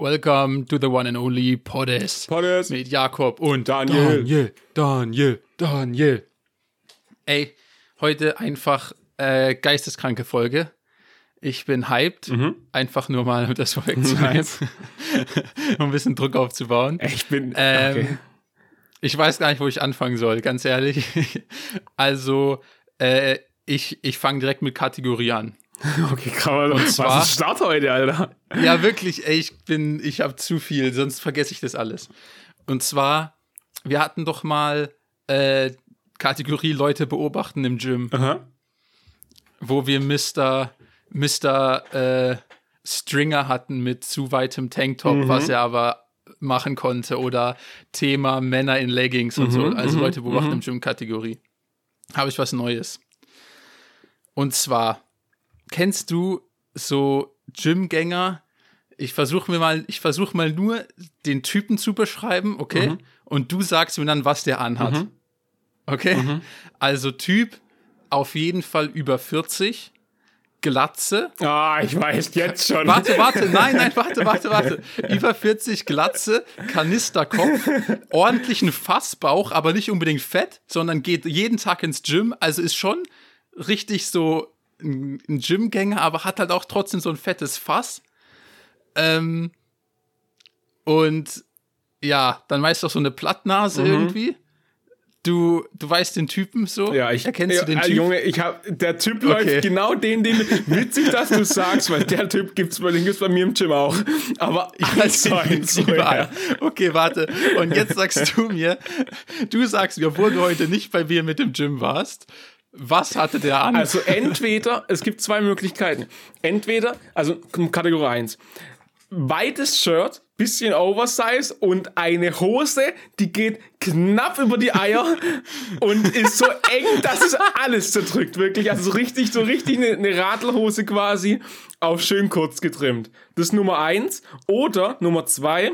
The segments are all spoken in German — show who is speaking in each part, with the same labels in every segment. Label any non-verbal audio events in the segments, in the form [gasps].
Speaker 1: Welcome to the one and only Poddes.
Speaker 2: Poddes.
Speaker 1: Mit Jakob und
Speaker 2: Daniel.
Speaker 1: Daniel. Daniel. Daniel. Ey, heute einfach äh, geisteskranke Folge. Ich bin hyped.
Speaker 2: Mhm.
Speaker 1: Einfach nur mal, um das vorwegzunehmen. [laughs] um ein bisschen Druck aufzubauen.
Speaker 2: Ich bin.
Speaker 1: Ähm,
Speaker 2: okay.
Speaker 1: Ich weiß gar nicht, wo ich anfangen soll, ganz ehrlich. [laughs] also, äh, ich, ich fange direkt mit Kategorie an. [laughs]
Speaker 2: Okay, man.
Speaker 1: und
Speaker 2: was
Speaker 1: zwar-
Speaker 2: ist Start heute, Alter?
Speaker 1: Ja, wirklich, ey, ich bin, ich habe zu viel, sonst vergesse ich das alles. Und zwar, wir hatten doch mal äh, Kategorie Leute beobachten im Gym,
Speaker 2: Aha.
Speaker 1: wo wir Mr. Mr. Äh, Stringer hatten mit zu weitem Tanktop, was er aber machen konnte oder Thema Männer in Leggings und so, also Leute beobachten im Gym Kategorie. Habe ich was Neues. Und zwar kennst du so Gymgänger? Ich versuche mir mal, ich versuche mal nur den Typen zu beschreiben, okay? Und du sagst mir dann, was der anhat. Okay? Also Typ auf jeden Fall über 40, Glatze.
Speaker 2: Ah, ich weiß jetzt schon.
Speaker 1: Warte, warte, nein, nein, [laughs] warte, warte, warte. Über 40 Glatze, Kanisterkopf, ordentlichen Fassbauch, aber nicht unbedingt fett, sondern geht jeden Tag ins Gym. Also ist schon richtig so ein ein Gymgänger, aber hat halt auch trotzdem so ein fettes Fass. Ähm, und ja, dann weißt du auch so eine Plattnase irgendwie. Du, du weißt den Typen so?
Speaker 2: Ja, ich
Speaker 1: Erkennst
Speaker 2: ja,
Speaker 1: du den
Speaker 2: äh,
Speaker 1: Typen?
Speaker 2: Junge, ich hab, der Typ
Speaker 1: Okay.
Speaker 2: läuft genau den, den witzig, dass du sagst, weil der Typ gibt's bei, den gibt's bei mir im Gym auch. Aber eins zu eins, so, ja.
Speaker 1: Okay, warte. Und jetzt sagst du mir, du sagst mir, obwohl du heute nicht bei mir mit dem Gym warst, was hatte der an?
Speaker 2: Also entweder, es gibt zwei Möglichkeiten. Entweder, also Kategorie 1, weites Shirt, bisschen Oversize und eine Hose, die geht knapp über die Eier und ist so eng, dass es alles zerdrückt, wirklich. Also so richtig, so richtig eine, eine Radlhose quasi auf schön kurz getrimmt. Das ist Nummer eins. Oder Nummer zwei,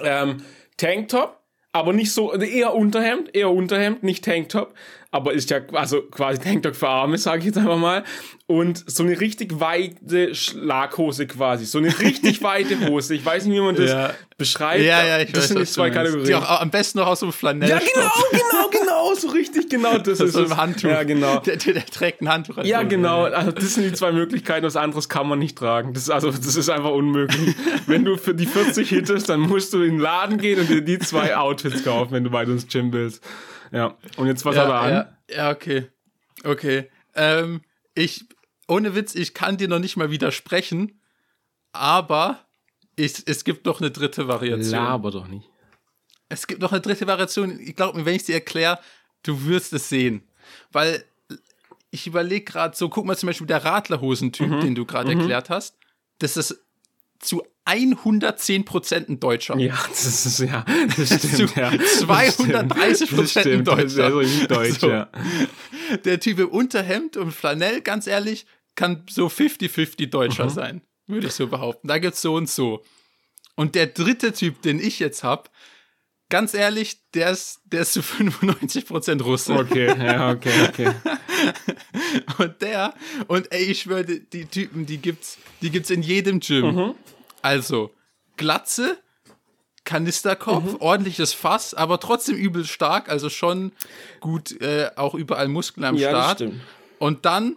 Speaker 2: ähm, Tanktop, aber nicht so, eher Unterhemd, eher Unterhemd, nicht Tanktop, aber ist ja also quasi Tanktop für Arme, sage ich jetzt einfach mal. Und so eine richtig weite Schlaghose quasi, so eine richtig [laughs] weite Hose. Ich weiß nicht, wie man das
Speaker 1: Ja.
Speaker 2: beschreibt.
Speaker 1: ja, ja, ich
Speaker 2: das
Speaker 1: weiß,
Speaker 2: sind die zwei. Kategorien.
Speaker 1: Die auch am besten noch aus so einem Flanell.
Speaker 2: ja, genau, genau, genau, so richtig, genau, das, [laughs] ist
Speaker 1: So ein Handtuch.
Speaker 2: Ja, genau.
Speaker 1: Der, der, der trägt ein Handtuch. als
Speaker 2: Ja, genau. Also das sind die zwei Möglichkeiten. Was anderes kann man nicht tragen. Das ist also, das ist einfach unmöglich. [laughs] wenn du für die 40 hittest, dann musst du in den Laden gehen und dir die zwei Outfits kaufen, wenn du weiter ins Gym willst. Ja. Und jetzt was hat er
Speaker 1: Ja,
Speaker 2: an?
Speaker 1: ja, ja, okay. Okay. Ähm, ich, ohne Witz, ich kann dir noch nicht mal widersprechen, aber ich, es gibt noch eine dritte Variation.
Speaker 2: doch nicht.
Speaker 1: Es gibt noch eine dritte Variation. Ich glaube mir, wenn ich sie erkläre, du wirst es sehen. Weil ich überlege gerade so, guck mal zum Beispiel der Radlerhosentyp,
Speaker 2: Mhm.
Speaker 1: den du gerade erklärt hast. Das ist zu 110% ein Deutscher.
Speaker 2: Ja, das ist, ja, [laughs] das stimmt, ja.
Speaker 1: 230
Speaker 2: Das stimmt,
Speaker 1: ein
Speaker 2: das ist
Speaker 1: Deutscher.
Speaker 2: also nicht deutsch,
Speaker 1: So.
Speaker 2: ja.
Speaker 1: Der Typ im Unterhemd und Flanell, ganz ehrlich, kann so 50-50 Deutscher sein, würde ich so behaupten. Da gibt's so und so. Und der dritte Typ, den ich jetzt hab, ganz ehrlich, der ist, der ist zu 95% Russe.
Speaker 2: Okay, ja, okay, okay. [laughs]
Speaker 1: Und der, und ey, ich schwöre, die, Typen, die gibt's, die gibt's in jedem Gym. Also, Glatze, Kanisterkopf, ordentliches Fass, aber trotzdem übel stark, also schon gut, äh, auch überall Muskeln am
Speaker 2: Ja,
Speaker 1: Start.
Speaker 2: stimmt.
Speaker 1: Und dann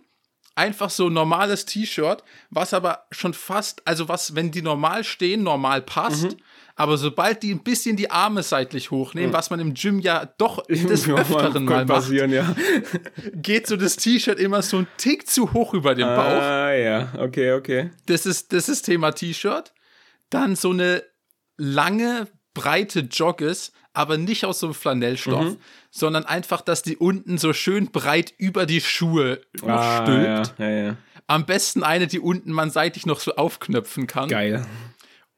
Speaker 1: einfach so normales T-Shirt, was aber schon fast, also was, wenn die normal stehen, normal passt.
Speaker 2: Mhm.
Speaker 1: Aber sobald die ein bisschen die Arme seitlich hochnehmen, was man im Gym ja doch des
Speaker 2: Ja,
Speaker 1: Öfteren mal macht,
Speaker 2: ja.
Speaker 1: geht so das T-Shirt immer so ein Tick zu hoch über den Bauch.
Speaker 2: Ah, ja, okay, okay.
Speaker 1: Das ist das ist Thema T-Shirt. Dann so eine lange, breite Jogges, aber nicht aus so einem Flanellstoff,
Speaker 2: Mhm.
Speaker 1: sondern einfach, dass die unten so schön breit über die Schuhe
Speaker 2: Ah,
Speaker 1: stülpt.
Speaker 2: ja, ja, ja.
Speaker 1: Am besten eine, die unten man seitlich noch so aufknöpfen kann.
Speaker 2: Geil.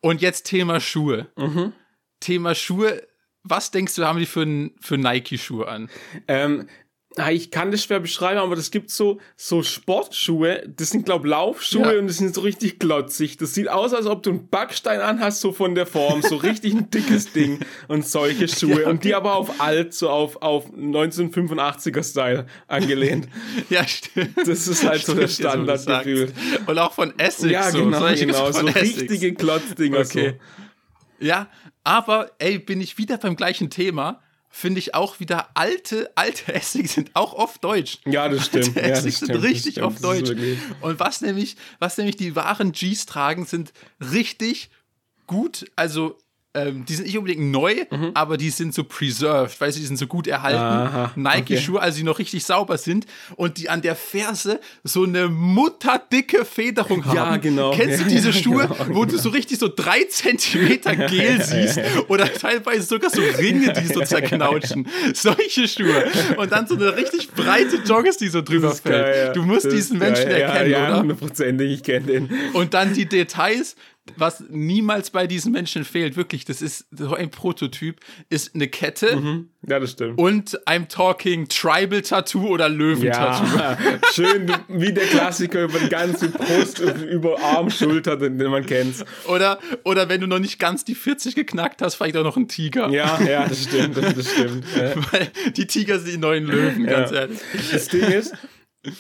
Speaker 1: Und jetzt Thema Schuhe.
Speaker 2: Mhm.
Speaker 1: Thema Schuhe. Was denkst du, haben die für, für Nike-Schuhe an?
Speaker 2: Ähm, ich kann das schwer beschreiben, aber es gibt so, so Sportschuhe, das sind, glaub Laufschuhe
Speaker 1: Ja.
Speaker 2: und die sind so richtig glotzig. Das sieht aus, als ob du einen Backstein anhast, so von der Form, so richtig ein dickes [laughs] Ding und solche Schuhe.
Speaker 1: Ja,
Speaker 2: Und die aber auf alt, so auf, auf 1985er-Style angelehnt. [laughs]
Speaker 1: Ja, stimmt.
Speaker 2: Das ist halt so der
Speaker 1: Stimmt, jetzt, wo du
Speaker 2: Standard
Speaker 1: sagst.
Speaker 2: gefühlt.
Speaker 1: Und auch von Essex.
Speaker 2: Ja,
Speaker 1: so.
Speaker 2: genau, genau, so
Speaker 1: Essex.
Speaker 2: richtige Klotzdinger.
Speaker 1: Okay. Ja, aber ey, bin ich wieder beim gleichen Thema. Finde ich auch wieder alte, alte [laughs] Essex sind auch oft deutsch.
Speaker 2: Ja, das stimmt.
Speaker 1: Alte
Speaker 2: Ja, stimmt,
Speaker 1: sind
Speaker 2: das
Speaker 1: richtig
Speaker 2: stimmt.
Speaker 1: oft deutsch. Und was nämlich, was nämlich die wahren Gs tragen, sind richtig gut, also ähm, die sind nicht unbedingt neu, aber die sind so preserved, weißt du, die sind so gut erhalten.
Speaker 2: Mhm.
Speaker 1: Nike-Schuhe, also die noch richtig sauber sind und die an der Ferse so eine mutterdicke Federung haben.
Speaker 2: Ja, genau.
Speaker 1: Kennst du
Speaker 2: Ja,
Speaker 1: diese [laughs]
Speaker 2: ja,
Speaker 1: Schuhe,
Speaker 2: genau,
Speaker 1: wo du so richtig so drei Zentimeter [laughs] Gel siehst oder teilweise sogar so Ringe, die so [laughs] zerknautschen. Solche Schuhe. Und dann so eine richtig breite Joggers, die so drüber
Speaker 2: ist geil,
Speaker 1: fällt.
Speaker 2: ja.
Speaker 1: Du musst
Speaker 2: Das
Speaker 1: diesen Menschen
Speaker 2: geil.
Speaker 1: erkennen,
Speaker 2: ja, ja,
Speaker 1: oder?
Speaker 2: hundertprozentig, ich kenne den.
Speaker 1: Und dann die Details, was niemals bei diesen Menschen fehlt, wirklich, das ist so ein Prototyp, ist eine Kette
Speaker 2: Ja, das stimmt.
Speaker 1: und I'm talking Tribal Tattoo oder Löwentattoo.
Speaker 2: Ja, [laughs] schön wie der Klassiker über die ganze Brust, über Arm, Schulter, den, den man kennt.
Speaker 1: Oder, oder wenn du noch nicht ganz die 40 geknackt hast, vielleicht auch noch ein Tiger.
Speaker 2: Ja, ja, das stimmt, das, das stimmt. Ja. [laughs]
Speaker 1: Weil die Tiger sind die neuen Löwen, ganz
Speaker 2: Ja.
Speaker 1: ehrlich.
Speaker 2: Das Ding ist,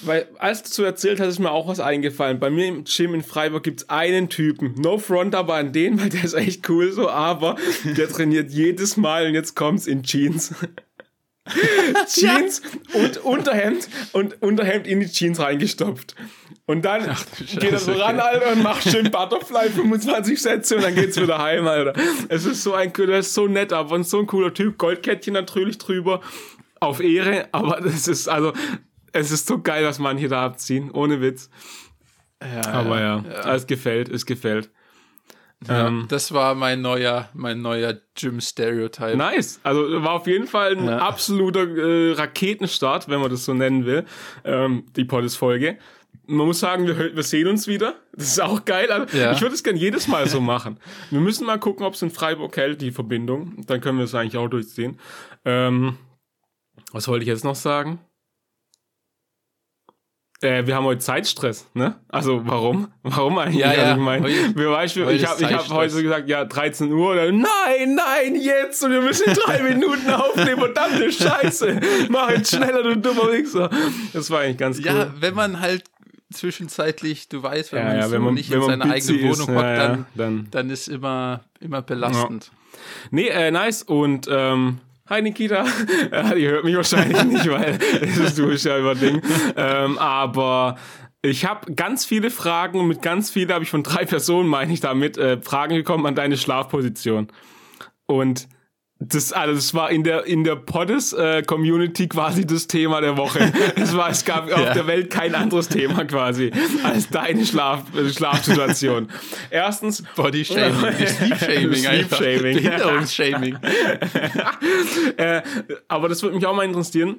Speaker 2: weil als du so erzählt hast, ist mir auch was eingefallen. Bei mir im Gym in Freiburg gibt es einen Typen. No front aber an den, weil der ist echt cool so, aber der trainiert jedes Mal und jetzt kommt's in Jeans. [laughs] Jeans und Unterhemd und Unterhemd in die Jeans reingestopft. Und dann
Speaker 1: du
Speaker 2: geht er so
Speaker 1: Scheiße,
Speaker 2: ran, Alter, und macht schön Butterfly 25 Sätze und dann geht's wieder heim, Alter. Es ist so ein, der ist so nett, aber so ein cooler Typ. Goldkettchen natürlich drüber. Auf Ehre, aber das ist, also, es ist so geil, was manche da abziehen. Ohne Witz.
Speaker 1: Ja,
Speaker 2: Aber ja, es gefällt, es gefällt. Ähm,
Speaker 1: Das war mein neuer, mein neuer Gym-Stereotype.
Speaker 2: Nice. Also war auf jeden Fall ein
Speaker 1: Ja.
Speaker 2: absoluter äh, Raketenstart, wenn man das so nennen will, ähm, die Poddes-Folge. Man muss sagen, wir, wir sehen uns wieder. Das ist auch geil. Also,
Speaker 1: Ja.
Speaker 2: Ich würde es gerne jedes Mal so [laughs] machen. Wir müssen mal gucken, ob es in Freiburg hält, die Verbindung. Dann können wir es eigentlich auch durchziehen. Ähm, was wollte ich jetzt noch sagen? Äh, wir haben heute Zeitstress, ne? Also warum? Warum eigentlich?
Speaker 1: Ja, ja.
Speaker 2: Also, ich mein,
Speaker 1: Heute-
Speaker 2: wir Beispiel, ich habe ich hab heute gesagt, ja, 13 Uhr oder nein, nein, jetzt und wir müssen in drei [laughs] Minuten aufnehmen, verdammte Scheiße. Mach jetzt schneller, du dummer Wichser. Das war eigentlich ganz cool.
Speaker 1: Ja, wenn man halt zwischenzeitlich, du weißt, wenn man so nicht in
Speaker 2: wenn
Speaker 1: seiner
Speaker 2: busy
Speaker 1: eigenen
Speaker 2: ist,
Speaker 1: Wohnung hockt,
Speaker 2: ja, ja,
Speaker 1: dann,
Speaker 2: dann.
Speaker 1: dann ist immer, immer belastend.
Speaker 2: Nee, äh, nice. Und ähm, hi Nikita. Äh, [laughs] Ihr hört mich wahrscheinlich nicht, weil das ist du ja über Ding. Ähm, aber ich habe ganz viele Fragen und mit ganz viele habe ich von drei Personen, meine ich damit, äh, Fragen gekommen an deine Schlafposition. Und das, also das war in der, in der Poddes-Community quasi das Thema der Woche. [laughs] Es, war, es gab auf
Speaker 1: Ja.
Speaker 2: der Welt kein anderes Thema quasi als deine Schlaf, äh, Schlafsituation. Erstens,
Speaker 1: Body Shaming, [laughs] Sleep Shaming,
Speaker 2: Sleep. Shaming. [laughs]
Speaker 1: Behinderungsshaming.
Speaker 2: äh, aber das würde mich auch mal interessieren.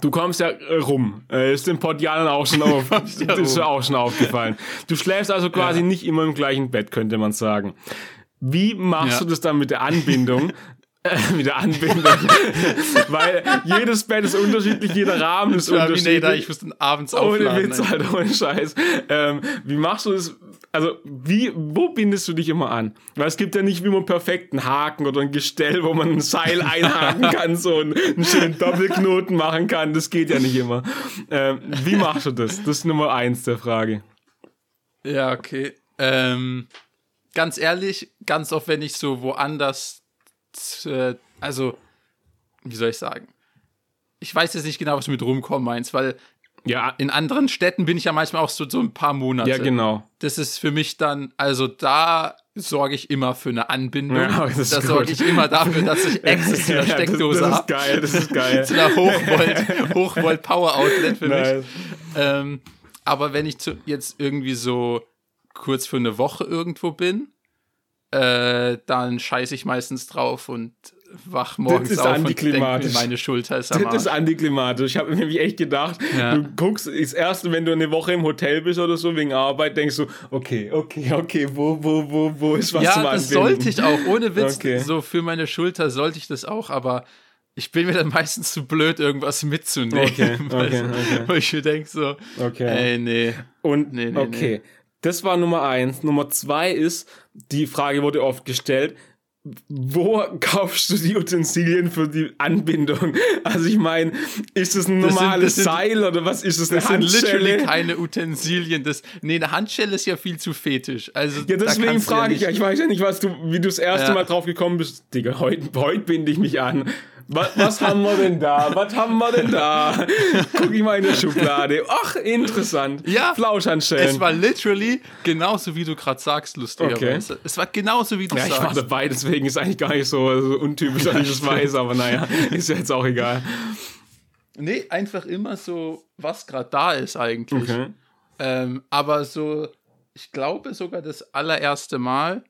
Speaker 2: Du kommst ja äh, rum. Äh, ist dem Podjanern auch schon auf,
Speaker 1: ja
Speaker 2: ist
Speaker 1: rum.
Speaker 2: auch schon aufgefallen. Du schläfst also quasi nicht immer im gleichen Bett, könnte man sagen. Wie machst
Speaker 1: Ja.
Speaker 2: du das dann mit der Anbindung? [laughs] Äh, mit der Anbindung. [laughs] Weil jedes Bett ist unterschiedlich, jeder Rahmen ist
Speaker 1: Terminator,
Speaker 2: unterschiedlich.
Speaker 1: ich muss den abends
Speaker 2: Ohne
Speaker 1: aufladen.
Speaker 2: Witz, Alter, ohne Scheiß. Ähm, wie machst du das? Also, wie, wo bindest du dich immer an? Weil es gibt ja nicht wie man einen perfekten Haken oder ein Gestell, wo man ein Seil [laughs] einhaken kann, so einen, einen schönen Doppelknoten machen kann. Das geht ja nicht immer. Ähm, wie machst du das? Das ist Nummer eins der Frage.
Speaker 1: Ja, okay. Ähm, ganz ehrlich, ganz oft, wenn ich so woanders, äh, also, wie soll ich sagen? Ich weiß jetzt nicht genau, was du mit rumkommen meinst, weil
Speaker 2: Ja,
Speaker 1: in anderen Städten bin ich ja manchmal auch so, so ein paar Monate.
Speaker 2: ja, genau.
Speaker 1: Das ist für mich dann, also da sorge ich immer für eine Anbindung.
Speaker 2: Ja, das ist
Speaker 1: da sorge ich immer dafür, dass ich Access zu der Steckdose
Speaker 2: das, das ist
Speaker 1: habe.
Speaker 2: geil, das ist geil. [laughs]
Speaker 1: Zu einer Hochvolt, Hochvolt Power Outlet für
Speaker 2: Nice.
Speaker 1: mich. Ähm, aber wenn ich zu, jetzt irgendwie so kurz für eine Woche irgendwo bin, äh, dann scheiße ich meistens drauf und wach morgens
Speaker 2: ist
Speaker 1: auf und
Speaker 2: antiklimatisch.
Speaker 1: meine Schulter ist am
Speaker 2: Das ist antiklimatisch. Ich habe mir nämlich echt gedacht,
Speaker 1: Ja.
Speaker 2: du guckst, das erste, wenn du eine Woche im Hotel bist oder so wegen Arbeit, denkst du, okay, okay, okay, wo, wo, wo, wo ist was
Speaker 1: Ja,
Speaker 2: zum
Speaker 1: das
Speaker 2: Anbinden?
Speaker 1: sollte ich auch, ohne Witz.
Speaker 2: Okay.
Speaker 1: So für meine Schulter sollte ich das auch, aber ich bin mir dann meistens zu blöd, irgendwas mitzunehmen.
Speaker 2: Okay, okay, [laughs] okay.
Speaker 1: Wo ich mir denke so,
Speaker 2: Okay.
Speaker 1: ey, nee.
Speaker 2: Und
Speaker 1: Nee, nee,
Speaker 2: okay, das war Nummer eins. Nummer zwei ist, die Frage wurde oft gestellt, wo kaufst du die Utensilien für die Anbindung? Also ich meine, ist es ein
Speaker 1: Das sind-
Speaker 2: normales
Speaker 1: das sind-
Speaker 2: Seil oder was ist es, eine
Speaker 1: Das sind literally
Speaker 2: Handschelle?
Speaker 1: keine Utensilien. Das, nee, eine Handschelle ist ja viel zu fetisch. Also,
Speaker 2: Ja, deswegen frage ich
Speaker 1: nicht-
Speaker 2: ja, ich weiß ja nicht, was du, wie du das erste
Speaker 1: Ja.
Speaker 2: Mal drauf gekommen bist. Digga, heute heut binde ich mich an. Was, was haben wir denn da? Was haben wir denn da? Guck ich mal in der Schublade. Ach, interessant.
Speaker 1: Ja.
Speaker 2: Flauschhandschellen.
Speaker 1: Es war literally genauso, wie du gerade sagst, lustigerweise. Es war genauso, wie du
Speaker 2: Ja, ich war
Speaker 1: sagst.
Speaker 2: dabei, deswegen ist eigentlich gar nicht so, so untypisch, dass ich das weiß, aber naja, [laughs] ist ja jetzt auch egal.
Speaker 1: Nee, einfach immer so, was gerade da ist eigentlich.
Speaker 2: Okay.
Speaker 1: Ähm, aber so, ich glaube sogar das allererste Mal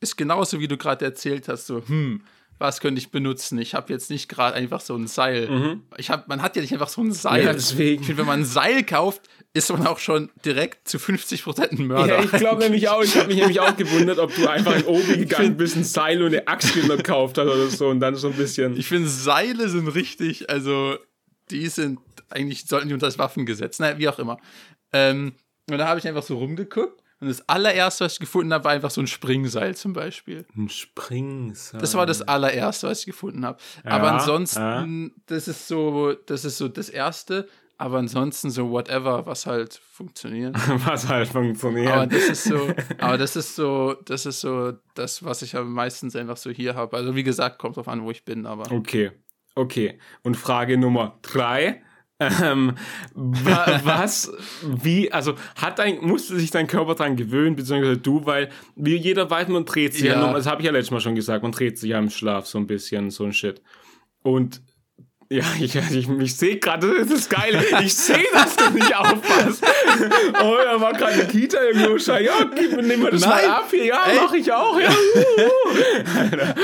Speaker 1: ist genauso, wie du gerade erzählt hast, so, hm, was könnte ich benutzen? Ich habe jetzt nicht gerade einfach so ein Seil. Ich hab, man hat ja nicht einfach so ein Seil.
Speaker 2: Mhm. Ja, deswegen.
Speaker 1: Ich finde, wenn man ein Seil kauft, ist man auch schon direkt zu 50% ein Mörder.
Speaker 2: Ja, ich glaube [laughs] nämlich auch, ich habe mich nämlich auch gewundert, ob du einfach in Obi gegangen bist, ein Seil und eine Axt gekauft hast oder so und dann so ein bisschen.
Speaker 1: Ich finde, Seile sind richtig, also die sind, eigentlich sollten die unter das Waffengesetz, naja, wie auch immer. Ähm, und da habe ich einfach so rumgeguckt und das allererste, was ich gefunden habe, war einfach so ein Springseil zum Beispiel.
Speaker 2: ein Springseil.
Speaker 1: Das war das allererste, was ich gefunden habe. Aber
Speaker 2: Ja,
Speaker 1: ansonsten, das ist so, das ist so das Erste, aber ansonsten so whatever, was halt funktioniert. [laughs]
Speaker 2: Was halt funktioniert.
Speaker 1: Aber das ist so, aber das ist so, das ist so das, was ich aber meistens einfach so hier habe. Also wie gesagt, kommt drauf an, wo ich bin, aber.
Speaker 2: Okay, okay. Und Frage Nummer drei. Ähm, wa was, wie, also hat dein, musste sich dein Körper dran gewöhnen, beziehungsweise du, weil wie jeder weiß, man dreht sich ja,
Speaker 1: Ja.
Speaker 2: das habe ich ja letztes Mal schon gesagt, man dreht sich ja im Schlaf so ein bisschen, so ein Shit. Und ja, [laughs] ich, ich, ich sehe gerade, das ist geil, ich sehe, dass du nicht aufpasst. Oh, da war gerade eine Kita irgendwo, schei, ja, gib, nimm mal das
Speaker 1: Nein.
Speaker 2: mal ab hier, ja,
Speaker 1: Ey.
Speaker 2: mach ich auch, ja.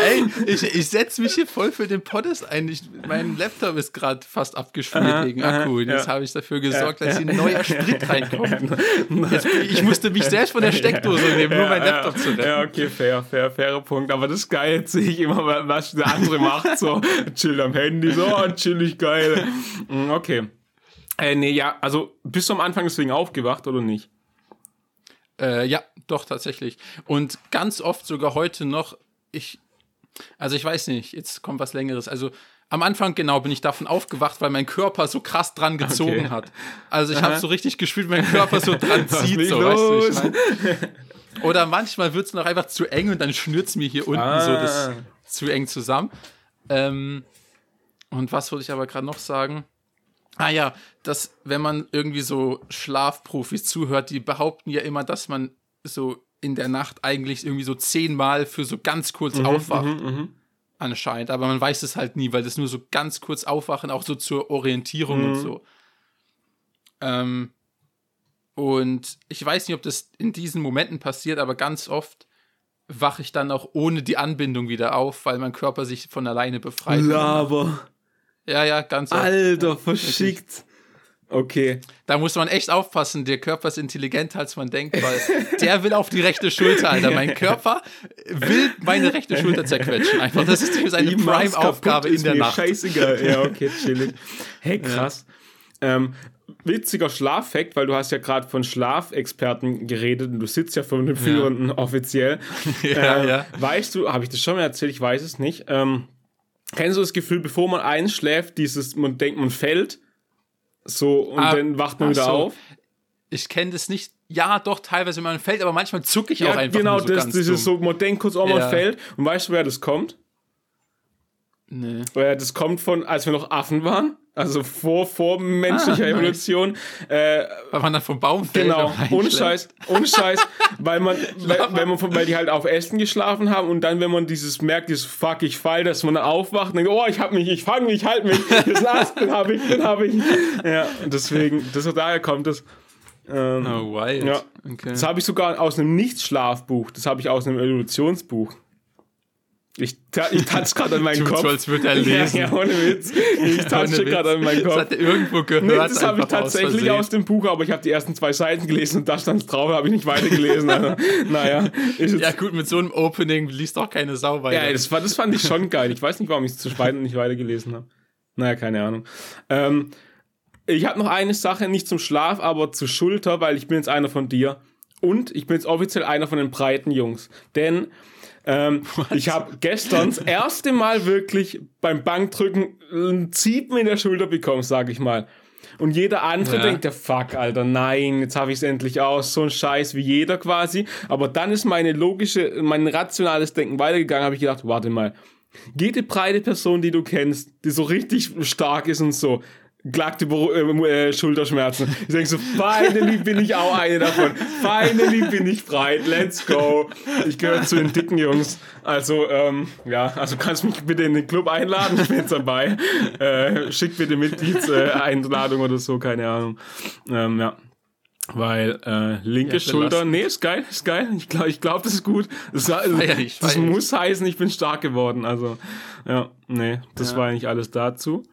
Speaker 1: Ey, ich, ich setze mich hier voll für den Podcast ein. Ich, mein Laptop ist gerade fast abgeschmiert wegen Akku. Jetzt
Speaker 2: ja.
Speaker 1: habe ich dafür gesorgt, dass hier ein neuer Sprit [laughs] reinkommt. Jetzt, ich musste mich selbst von der Steckdose nehmen, nur mein Laptop zu retten.
Speaker 2: Ja, okay, fair, fair, fairer Punkt. Aber das ist geil, jetzt sehe ich immer, was der andere macht. So, chill am Handy, so, oh, chillig geil. [laughs] Mm, Okay. Äh, nee, ja, also bist du am Anfang deswegen aufgewacht oder nicht?
Speaker 1: Äh, ja, doch, tatsächlich. Und ganz oft sogar heute noch, ich, also ich weiß nicht, jetzt kommt was Längeres. Also am Anfang, genau, bin ich davon aufgewacht, weil mein Körper so krass dran gezogen
Speaker 2: Okay.
Speaker 1: hat. Also ich habe so richtig gefühlt, mein Körper so [laughs] dran zieht. So, weißt du, ich [laughs] mein? Oder manchmal wird es noch einfach zu eng und dann schnürt es mir hier unten so das
Speaker 2: Ah.
Speaker 1: zu eng zusammen. Ähm, und was wollte ich aber gerade noch sagen? Ah ja, dass wenn man irgendwie so Schlafprofis zuhört, die behaupten ja immer, dass man so in der Nacht eigentlich irgendwie so zehnmal für so ganz kurz
Speaker 2: Mhm,
Speaker 1: aufwacht. Anscheinend. Aber man weiß es halt nie, weil das nur so ganz kurz aufwachen, auch so zur Orientierung
Speaker 2: Mhm.
Speaker 1: und so. Ähm, und ich weiß nicht, ob das in diesen Momenten passiert, aber ganz oft wache ich dann auch ohne die Anbindung wieder auf, weil mein Körper sich von alleine befreit.
Speaker 2: Laber.
Speaker 1: Ja, ja, ganz oft.
Speaker 2: Alter, verschickt. Okay.
Speaker 1: Da muss man echt aufpassen. Der Körper ist intelligenter, als man denkt, weil der will auf die rechte Schulter, Alter. Mein [laughs] Körper will meine rechte Schulter zerquetschen. Einfach, das ist seine Prime-Aufgabe in der
Speaker 2: mir
Speaker 1: Nacht.
Speaker 2: Scheißegal. Ja, okay, chillig. Hey, krass. Ähm, witziger Schlaffact, weil du hast ja gerade von Schlafexperten geredet und du sitzt ja von den Führenden offiziell. [laughs]
Speaker 1: Ja,
Speaker 2: ähm,
Speaker 1: ja.
Speaker 2: Weißt du, habe ich das schon mal erzählt? Ich weiß es nicht. Ähm, kennst du das Gefühl, bevor man einschläft, dieses, man denkt, man fällt, so und
Speaker 1: Ah,
Speaker 2: dann wacht man wieder
Speaker 1: so.
Speaker 2: auf?
Speaker 1: Ich kenne das nicht. Ja, doch, teilweise, wenn man fällt, aber manchmal zucke ich auch
Speaker 2: Ja,
Speaker 1: einfach
Speaker 2: genau,
Speaker 1: so
Speaker 2: das,
Speaker 1: ganz
Speaker 2: dieses
Speaker 1: dumm.
Speaker 2: so, man denkt kurz, oh, man
Speaker 1: Ja.
Speaker 2: fällt. Und weißt du, wer das kommt?
Speaker 1: Nee.
Speaker 2: Äh, Das kommt von, als wir noch Affen waren, also vor, vor menschlicher
Speaker 1: Ah, nice.
Speaker 2: Evolution. Äh,
Speaker 1: Weil man dann vom Baum fällt.
Speaker 2: genau,
Speaker 1: und
Speaker 2: ohne. Scheiß, ohne Scheiß, [laughs] weil man, weil, wenn man, von- weil die halt auf Ästen geschlafen haben und dann, wenn man dieses merkt, dieses Fuck, ich fall, dass man dann aufwacht und denkt, oh, ich hab mich, ich fang mich, ich halt mich, das den hab ich, den hab ich. [laughs] Ja, deswegen, das, daher kommt das. Ähm,
Speaker 1: Oh, wild.
Speaker 2: Ja.
Speaker 1: Okay.
Speaker 2: Das habe ich sogar aus einem Nicht-Schlafbuch, das habe ich aus einem Evolutionsbuch. Ich, ich touch gerade an meinen Kopf.
Speaker 1: als würde er lesen. [laughs]
Speaker 2: Ja, ja, ohne Witz. [laughs] Ich
Speaker 1: Ohne
Speaker 2: gerade an meinen
Speaker 1: Witz. Das
Speaker 2: Kopf.
Speaker 1: hat er irgendwo gehört.
Speaker 2: Nee, das habe ich
Speaker 1: aus
Speaker 2: tatsächlich
Speaker 1: Versehen.
Speaker 2: aus dem Buch, aber ich habe die ersten zwei Seiten gelesen und da stand drauf, habe ich nicht weitergelesen. Also, [laughs] naja,
Speaker 1: Ja, gut, mit so einem Opening liest doch keine Sau weiter.
Speaker 2: ja, das, war, das fand ich schon geil. Ich weiß nicht, warum ich es zu Schweiden nicht weitergelesen habe. Naja, keine Ahnung. Ähm, ich habe noch eine Sache, nicht zum Schlaf, aber zur Schulter, weil ich bin jetzt einer von dir. Und ich bin jetzt offiziell einer von den breiten Jungs. Denn ähm, [laughs] ich habe gestern das erste Mal wirklich beim Bankdrücken ein Ziepen in der Schulter bekommen, sage ich mal. Und jeder andere
Speaker 1: Ja.
Speaker 2: denkt, der Fuck, Alter, nein, jetzt habe ich es endlich aus, so ein Scheiß wie jeder quasi. Aber dann ist meine logische, mein rationales Denken weitergegangen, habe ich gedacht, warte mal, jede breite Person, die du kennst, die so richtig stark ist und so, klagt über äh, äh, Schulterschmerzen. Ich denke so, finally bin ich auch eine davon. Finally bin ich breit. Let's go. Ich gehöre zu den dicken Jungs. Also, ähm, ja, also kannst mich bitte in den Club einladen. Ich bin jetzt dabei. Äh, schick bitte Mitgliedseinladung oder so, keine Ahnung. Ähm, ja. Weil äh, linke
Speaker 1: Ja,
Speaker 2: Schulter, nee, ist geil, ist geil. Ich glaube, ich glaub, das ist gut. Das,
Speaker 1: ich,
Speaker 2: das muss heißen, ich bin stark geworden. Also, ja, nee, das war eigentlich alles dazu.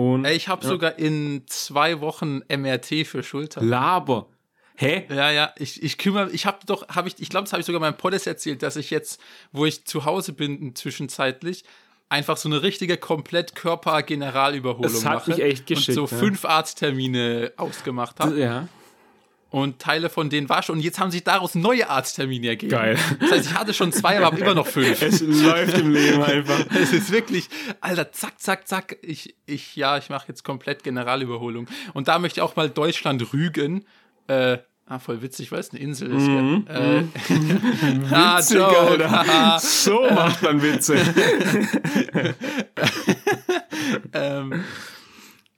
Speaker 2: Und
Speaker 1: ich habe sogar in zwei Wochen MRT für Schulter.
Speaker 2: Laber. Hä?
Speaker 1: Ja, ja, ich, ich kümmere, ich habe doch, habe ich, ich glaube, das habe ich sogar meinem Podest erzählt, dass ich jetzt, wo ich zu Hause bin, zwischenzeitlich, einfach so eine richtige komplett Körper-Generalüberholung
Speaker 2: Das hat
Speaker 1: mache.
Speaker 2: mich echt geschickt,
Speaker 1: Und so
Speaker 2: ja.
Speaker 1: fünf Arzttermine ausgemacht habe.
Speaker 2: Ja.
Speaker 1: Und Teile von denen war schon. Und jetzt haben sich daraus neue Arzttermine ergeben.
Speaker 2: Geil.
Speaker 1: Das heißt, ich hatte schon zwei, aber habe immer noch fünf. [laughs]
Speaker 2: Es läuft im Leben einfach. [laughs]
Speaker 1: Es ist wirklich, Alter, zack, zack, zack. Ich, ich, ja, ich mache jetzt komplett Generalüberholung. Und da möchte ich auch mal Deutschland rügen. Äh, ah, voll witzig, weil es eine Insel ist.
Speaker 2: Mhm.
Speaker 1: Ja. Äh, [laughs] ah,
Speaker 2: Witzig,
Speaker 1: Joke,
Speaker 2: Alter.
Speaker 1: haha.
Speaker 2: So macht man Witze.
Speaker 1: ähm,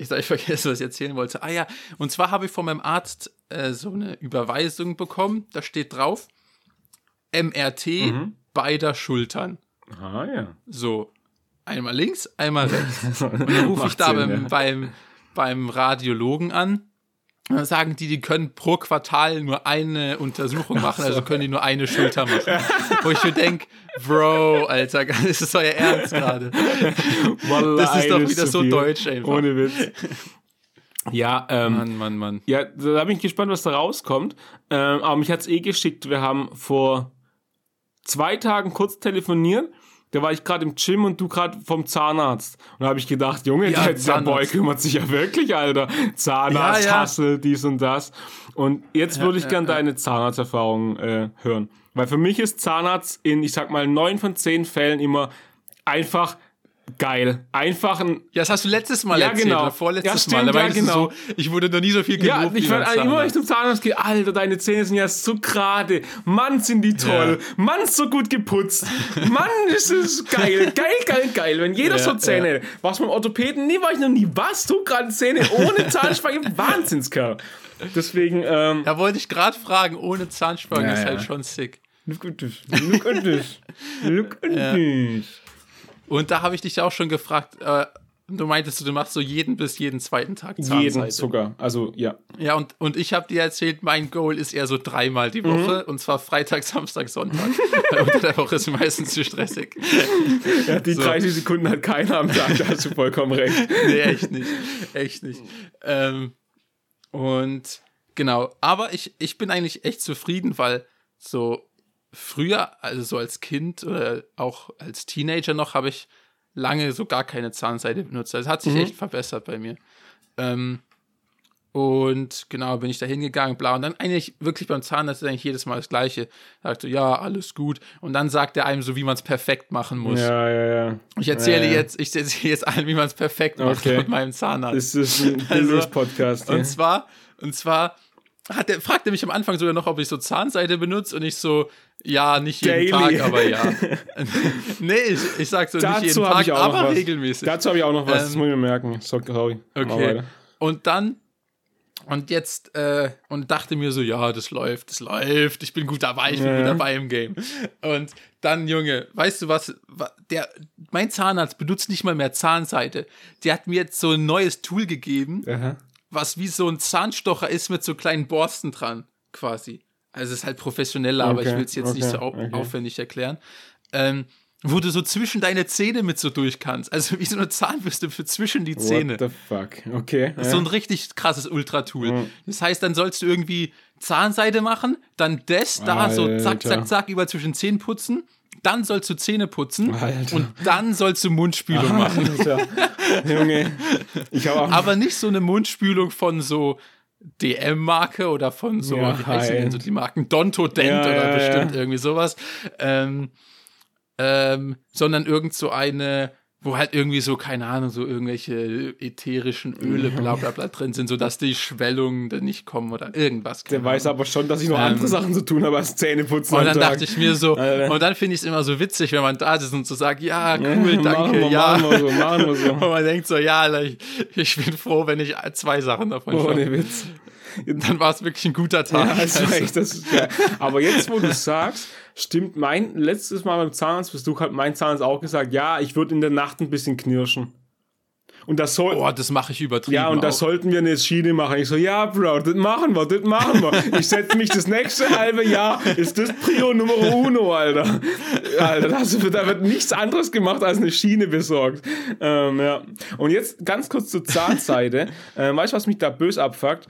Speaker 1: ich sag, ich vergesse, was ich erzählen wollte. Ah ja, und zwar habe ich von meinem Arzt äh, so eine Überweisung bekommen. Da steht drauf MRT
Speaker 2: Mhm.
Speaker 1: beider Schultern.
Speaker 2: Ah, ja.
Speaker 1: So, einmal links, einmal rechts. [laughs] Und dann rufe ich da beim,
Speaker 2: ja.
Speaker 1: beim, beim Radiologen an. Dann sagen die, die können pro Quartal nur eine Untersuchung machen, also können die nur eine Schulter machen. Wo ich mir denke, Bro, Alter, [laughs] das ist euer Ernst gerade. Das ist doch wieder so deutsch einfach.
Speaker 2: Ohne Witz. Ja, ähm,
Speaker 1: Mann, Mann, Mann.
Speaker 2: ja, da bin ich gespannt, was da rauskommt. Ähm, aber mich hat's eh geschickt. Wir haben vor zwei Tagen kurz telefoniert. Da war ich gerade im Gym und du gerade vom Zahnarzt. Und da habe ich gedacht, Junge,
Speaker 1: Ja,
Speaker 2: der, der. Boy kümmert sich ja wirklich, Alter. Zahnarzt,
Speaker 1: Ja, ja.
Speaker 2: Hassel, dies und das. Und jetzt würde ich gern deine Zahnarzterfahrung äh, hören. Weil für mich ist Zahnarzt in, ich sag mal, neun von zehn Fällen immer einfach geil. Einfach ein
Speaker 1: Ja, das hast du letztes Mal
Speaker 2: Ja,
Speaker 1: erzählt,
Speaker 2: genau.
Speaker 1: oder vorletztes
Speaker 2: Ja, stimmt,
Speaker 1: Mal. Da
Speaker 2: ja, genau.
Speaker 1: so, ich wurde noch nie so viel
Speaker 2: Ja,
Speaker 1: gelobt
Speaker 2: ich
Speaker 1: wie
Speaker 2: fand
Speaker 1: beim
Speaker 2: immer, wenn ich zum Zahnarzt gehe, Alter, deine Zähne sind ja so gerade. Mann, sind die toll. Mann, so gut geputzt. Mann, das ist geil. [laughs] Geil, geil, geil. Wenn jeder
Speaker 1: Ja,
Speaker 2: so Zähne. Was beim Orthopäden? Nee, war ich noch nie. Was? Du gerade Zähne ohne Zahnspange? [laughs] Wahnsinnskerl. Deswegen, ähm.
Speaker 1: Da wollte ich gerade fragen, ohne Zahnspange
Speaker 2: Ja,
Speaker 1: ist
Speaker 2: ja.
Speaker 1: halt schon sick.
Speaker 2: Look at this. Look at this. [laughs] Look at this.
Speaker 1: Und da habe ich dich auch schon gefragt, äh, du meintest, du machst so jeden bis jeden zweiten Tag Zahnseide.
Speaker 2: Jeden sogar. Also, ja.
Speaker 1: Ja, und, und ich habe dir erzählt, mein Goal ist eher so dreimal die
Speaker 2: Mhm.
Speaker 1: Woche, und zwar Freitag, Samstag, Sonntag. [laughs] Unter der Woche ist meistens zu stressig.
Speaker 2: ja die
Speaker 1: So.
Speaker 2: 30 Sekunden hat keiner am Tag. Da hast du vollkommen recht. [laughs]
Speaker 1: Nee, echt nicht. Echt nicht. Ähm, und genau, aber ich, ich bin eigentlich echt zufrieden, weil so früher, also so als Kind oder auch als Teenager noch, habe ich lange so gar keine Zahnseide benutzt. Das hat sich echt verbessert bei mir. Ähm, und genau, bin ich da hingegangen, bla. Und dann eigentlich wirklich beim Zahnarzt ist eigentlich jedes Mal das Gleiche. Sagt so, ja, alles gut. Und dann sagt er einem so, wie man es perfekt machen muss.
Speaker 2: Ja, ja, ja.
Speaker 1: Ich erzähle
Speaker 2: Ja, ja.
Speaker 1: jetzt, ich erzähle jetzt [laughs] allen, wie man es perfekt macht
Speaker 2: Okay.
Speaker 1: mit meinem Zahnarzt.
Speaker 2: Das ist ein [laughs]
Speaker 1: Also,
Speaker 2: Bildungspodcast.
Speaker 1: Und
Speaker 2: ja.
Speaker 1: zwar, und zwar hat er, fragt er mich am Anfang sogar noch, ob ich so Zahnseide benutze und ich so, ja, nicht jeden
Speaker 2: Daily.
Speaker 1: Tag, aber ja. [laughs] [laughs] nee, ich, ich sag so nicht jeden
Speaker 2: Dazu
Speaker 1: Tag, aber regelmäßig.
Speaker 2: Dazu habe ich auch noch was, das
Speaker 1: Ähm,
Speaker 2: muss ich mir merken. So, sorry.
Speaker 1: Okay. Und dann, und jetzt, äh, und dachte mir so, ja, das läuft, das läuft, ich bin gut dabei, ich bin
Speaker 2: Ja.
Speaker 1: gut dabei im Game. Und dann, Junge, weißt du was, wa- der, mein Zahnarzt benutzt nicht mal mehr Zahnseide. Der hat mir jetzt so ein neues Tool gegeben,
Speaker 2: Aha.
Speaker 1: Was wie so ein Zahnstocher ist mit so kleinen Borsten dran, quasi. Also es ist halt professioneller, aber
Speaker 2: Okay,
Speaker 1: ich will es jetzt nicht
Speaker 2: okay,
Speaker 1: so au
Speaker 2: okay.
Speaker 1: aufwendig erklären. Ähm, wo du so zwischen deine Zähne mit so durch kannst. Also wie so eine Zahnbürste für zwischen die Zähne.
Speaker 2: What the fuck? Okay.
Speaker 1: So ein richtig krasses Ultra-Tool. Das heißt, dann sollst du irgendwie Zahnseide machen, dann das da so zack,
Speaker 2: Alter.
Speaker 1: zack, zack über zwischen Zähnen putzen, dann sollst du Zähne putzen
Speaker 2: Alter.
Speaker 1: und dann sollst du Mundspülung machen.
Speaker 2: Alter. Junge. Ich habe auch. [laughs]
Speaker 1: Aber nicht so eine Mundspülung von so DM-Marke oder von so,
Speaker 2: Ja,
Speaker 1: wie heißen denn
Speaker 2: hi.
Speaker 1: so die Marken? Donto Dent
Speaker 2: Ja,
Speaker 1: oder
Speaker 2: ja,
Speaker 1: bestimmt irgendwie sowas. Ähm, ähm, sondern irgend so eine, wo halt irgendwie so, keine Ahnung, so irgendwelche ätherischen Öle, bla bla bla drin sind, sodass die Schwellungen dann nicht kommen oder irgendwas.
Speaker 2: der
Speaker 1: keine
Speaker 2: weiß
Speaker 1: Ahnung.
Speaker 2: aber schon, dass ich noch
Speaker 1: Ähm,
Speaker 2: andere Sachen zu tun habe als Zähneputzen.
Speaker 1: Und dann
Speaker 2: Tag.
Speaker 1: dachte ich mir so,
Speaker 2: Alter.
Speaker 1: und dann finde ich es immer so witzig, wenn man da ist und so sagt, ja,
Speaker 2: Ja,
Speaker 1: cool, danke,
Speaker 2: machen wir,
Speaker 1: ja.
Speaker 2: Machen wir so, machen wir so. [laughs]
Speaker 1: Und man denkt so, ja, ich, ich bin froh, wenn ich zwei Sachen davon schaffe.
Speaker 2: Ohne Witz.
Speaker 1: Dann war es wirklich ein guter Tag.
Speaker 2: Ja, hast
Speaker 1: Also,
Speaker 2: recht, das geil. Aber jetzt, wo du [laughs] sagst, stimmt mein letztes Mal beim Zahnarztbesuch hat mein Zahnarzt auch gesagt, ja, ich würde in der Nacht ein bisschen knirschen. Und das soll.
Speaker 1: Boah, das mache ich übertrieben.
Speaker 2: ja, und da sollten wir eine Schiene machen. Ich so, ja, Bro, das machen wir, das machen wir. Ich setze mich das nächste halbe Jahr, ist das Prio Nummer uno, Alter. Alter, das, da wird nichts anderes gemacht, als eine Schiene besorgt. Ähm, ja. Und jetzt ganz kurz zur Zahnseide. ähm, weißt du, was mich da bös abfuckt?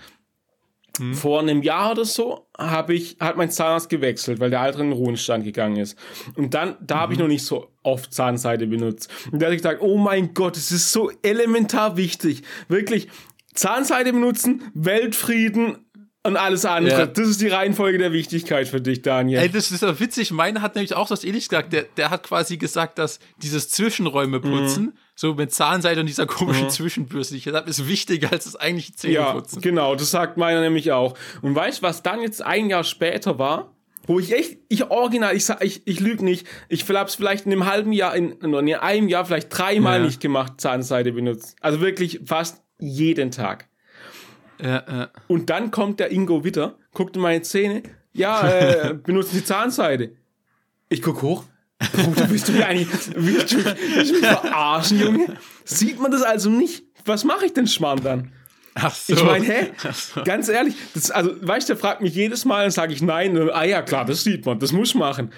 Speaker 2: Vor einem Jahr oder so habe ich, hat mein Zahnarzt gewechselt, weil der alte in den Ruhestand gegangen ist. Und dann, da habe ich noch nicht so oft Zahnseide benutzt. Und da habe ich gesagt, oh mein Gott, es ist so elementar wichtig. Wirklich, Zahnseide benutzen, Weltfrieden und alles andere.
Speaker 1: Ja.
Speaker 2: Das ist die Reihenfolge der Wichtigkeit für dich, Daniel.
Speaker 1: Ey, das ist doch witzig. Meine hat nämlich auch was ähnliches gesagt. Der, der hat quasi gesagt, dass dieses Zwischenräume putzen,
Speaker 2: Mhm.
Speaker 1: So mit Zahnseide und dieser komischen Zwischenbürste, die ich habe, ist wichtiger als das eigentliche
Speaker 2: Ja,
Speaker 1: Zähneputzen.
Speaker 2: genau, das sagt meiner nämlich auch. Und weißt du, was dann jetzt ein Jahr später war? Wo ich echt, ich original, ich ich, ich lüge nicht, ich hab's vielleicht in einem halben Jahr, in, in einem Jahr vielleicht dreimal
Speaker 1: Ja.
Speaker 2: nicht gemacht, Zahnseide benutzt. Also wirklich fast jeden Tag.
Speaker 1: Ja, ja.
Speaker 2: Und dann kommt der Ingo wieder, guckt in meine Zähne, ja, äh, [laughs] benutzen die Zahnseide. Ich guck hoch. Bruder, willst du mich eigentlich, willst du, willst du mich verarschen, Junge? Sieht man das also nicht? Was mache ich denn Schmarrn dann?
Speaker 1: Ach so.
Speaker 2: Ich meine, hä?
Speaker 1: So.
Speaker 2: Ganz ehrlich, das, also, weißt du, der fragt mich jedes Mal, dann sage ich nein. Und, ah ja, klar, das sieht man, das muss ich machen.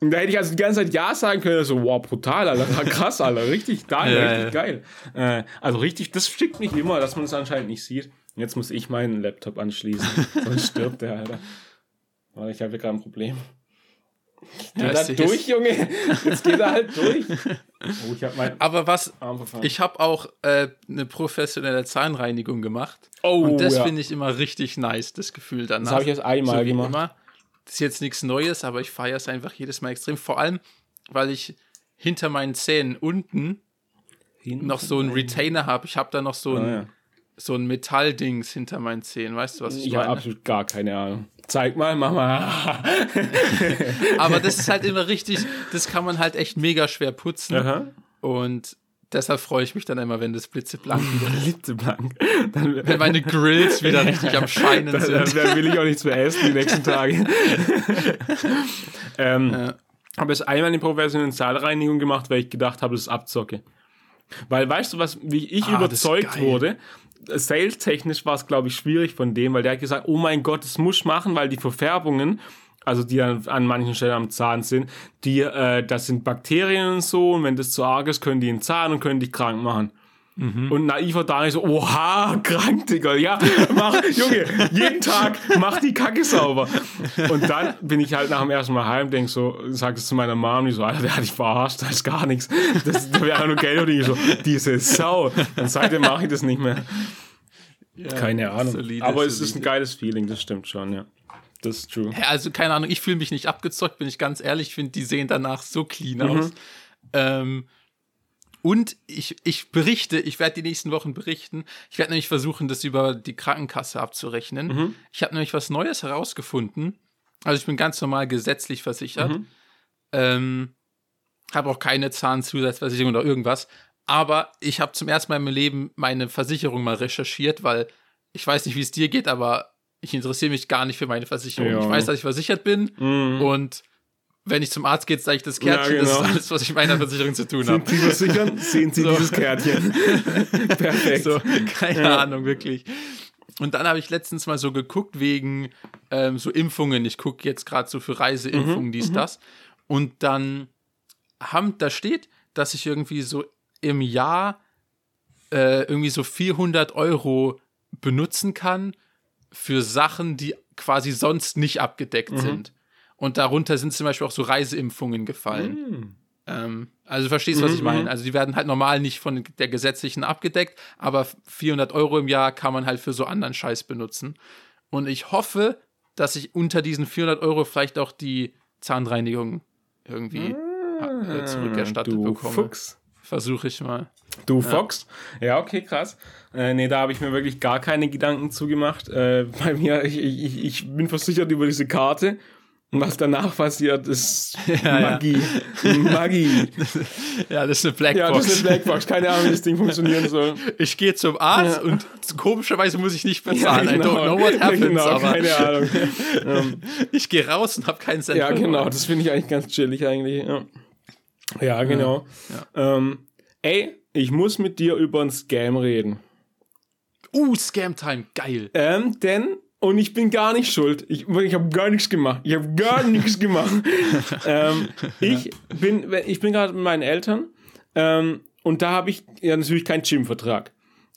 Speaker 2: Und da hätte ich also die ganze Zeit Ja sagen können, so, wow, brutal, Alter, [laughs] krass, Alter, richtig geil,
Speaker 1: Ja,
Speaker 2: richtig
Speaker 1: ja.
Speaker 2: geil. Äh, also richtig, das schickt mich immer, dass man es anscheinend nicht sieht. Jetzt muss ich meinen Laptop anschließen, [laughs] sonst stirbt der, Alter. Warte, ich habe gerade ein Problem. [laughs]
Speaker 1: Ist-
Speaker 2: er durch, Junge? Jetzt geht er halt durch. [laughs] Oh, ich habe meinen
Speaker 1: Aber was, ich habe auch äh, eine professionelle Zahnreinigung gemacht.
Speaker 2: Oh,
Speaker 1: und das
Speaker 2: ja.
Speaker 1: finde ich immer richtig nice, das Gefühl danach.
Speaker 2: das habe ich erst einmal
Speaker 1: so
Speaker 2: gemacht.
Speaker 1: immer. Das ist jetzt nichts Neues, aber ich feiere es einfach jedes Mal extrem. Vor allem, weil ich hinter meinen Zähnen unten noch so einen Retainer habe. Ich habe da noch so ein,
Speaker 2: Ah, ja.
Speaker 1: so ein Metalldings hinter meinen Zähnen. Weißt du, was ich,
Speaker 2: Ich habe
Speaker 1: meine?
Speaker 2: absolut gar keine Ahnung. Zeig mal, mach mal. [laughs]
Speaker 1: Aber das ist halt immer richtig, das kann man halt echt mega schwer putzen.
Speaker 2: Aha.
Speaker 1: Und deshalb freue ich mich dann immer, wenn das blitzeblank [laughs] wieder ist.
Speaker 2: Blitzeblank. Dann,
Speaker 1: Wenn meine Grills wieder [laughs] richtig am Scheinen sind.
Speaker 2: dann will ich auch nichts mehr essen die nächsten Tage. ähm,
Speaker 1: Ja.
Speaker 2: Habe es einmal eine professionelle Zahlreinigung gemacht, weil ich gedacht habe, das ist Abzocke. Weil weißt du, was, wie ich
Speaker 1: Ah,
Speaker 2: überzeugt wurde, sales-technisch war es, glaube ich, schwierig von dem, weil der hat gesagt, oh mein Gott, das muss ich machen, weil die Verfärbungen, also die dann an manchen Stellen am Zahn sind, die, äh, das sind Bakterien und so, und wenn das zu arg ist, können die in den Zahn und können dich krank machen. Und naiver Daniel so, oha, krank, Digga, ja, mach, [laughs] Junge, jeden Tag mach die Kacke sauber. Und dann bin ich halt nach dem ersten Mal heim, denk so, sag es zu meiner Mom, die so, Alter, der hat dich verarscht, da ist gar nichts. Das, da wäre nur Geld und ich so, diese Sau. Und seitdem mache ich das nicht mehr.
Speaker 1: Ja,
Speaker 2: Keine Ahnung.
Speaker 1: solide,
Speaker 2: Aber es ist ein
Speaker 1: solide.
Speaker 2: geiles Feeling, das stimmt schon, ja. Das ist true.
Speaker 1: Also keine Ahnung, ich fühle mich nicht abgezockt, bin ich ganz ehrlich. Ich finde, die sehen danach so clean
Speaker 2: Mhm.
Speaker 1: aus. Ähm, und ich, ich berichte, ich werde die nächsten Wochen berichten. Ich werde nämlich versuchen, das über die Krankenkasse abzurechnen.
Speaker 2: Mhm.
Speaker 1: Ich habe nämlich was Neues herausgefunden. Also ich bin ganz normal gesetzlich versichert.
Speaker 2: Mhm.
Speaker 1: Ähm, habe auch keine Zahnzusatzversicherung oder irgendwas. Aber ich habe zum ersten Mal in meinem Leben meine Versicherung mal recherchiert, weil ich weiß nicht, wie es dir geht, aber ich interessiere mich gar nicht für meine Versicherung.
Speaker 2: Ja.
Speaker 1: Ich weiß, dass ich versichert bin
Speaker 2: Mhm.
Speaker 1: und wenn ich zum Arzt gehe, zeige ich das Kärtchen.
Speaker 2: Ja,
Speaker 1: Das ist
Speaker 2: genau.
Speaker 1: alles, was ich mit meiner Versicherung zu tun habe.
Speaker 2: Sind Sie versichern? [laughs] Sehen Sie
Speaker 1: So.
Speaker 2: dieses Kärtchen. [laughs] Perfekt.
Speaker 1: So, keine
Speaker 2: Ja.
Speaker 1: Ahnung, wirklich. Und dann habe ich letztens mal so geguckt wegen ähm, so Impfungen. Ich gucke jetzt gerade so für Reiseimpfungen,
Speaker 2: Mhm,
Speaker 1: dies, das. Und dann haben, da steht, dass ich irgendwie so im Jahr äh, irgendwie so 400 Euro benutzen kann für Sachen, die quasi sonst nicht abgedeckt sind. Und darunter sind zum Beispiel auch so Reiseimpfungen gefallen. Ähm, also du verstehst, was ich meine. Also die werden halt normal nicht von der gesetzlichen abgedeckt, aber 400 Euro im Jahr kann man halt für so anderen Scheiß benutzen. Und ich hoffe, dass ich unter diesen 400 Euro vielleicht auch die Zahnreinigung irgendwie äh, zurückerstattet
Speaker 2: du
Speaker 1: bekomme.
Speaker 2: Fuchs.
Speaker 1: Versuche ich mal.
Speaker 2: Du Fox? Ja, okay, krass. Äh, nee, da habe ich mir wirklich gar keine Gedanken zugemacht. Äh, bei mir, ich, ich, ich bin versichert über diese Karte. Und was danach passiert, ist [laughs]
Speaker 1: Ja, ja.
Speaker 2: Magie. Magie. [laughs]
Speaker 1: Ja, das ist eine Blackbox.
Speaker 2: Ja, das ist eine Blackbox. Keine Ahnung, wie das Ding funktionieren soll. [laughs]
Speaker 1: Ich gehe zum Arzt
Speaker 2: Ja.
Speaker 1: und komischerweise muss ich nicht bezahlen. I don't know what happens,
Speaker 2: genau,
Speaker 1: aber
Speaker 2: keine Ahnung.
Speaker 1: ich gehe raus und habe keinen Cent.
Speaker 2: Ja, genau, das finde ich eigentlich ganz chillig eigentlich. Ja, ja genau. Ähm, ey, ich muss mit dir über einen Scam reden.
Speaker 1: Uh, Scam Time, geil.
Speaker 2: Ähm, denn, und ich bin gar nicht schuld. Ich, ich habe gar nichts gemacht. Ich habe gar [laughs] nichts gemacht. ähm, ich bin, ich bin gerade mit meinen Eltern ähm, und da habe ich ja natürlich keinen Gym-Vertrag.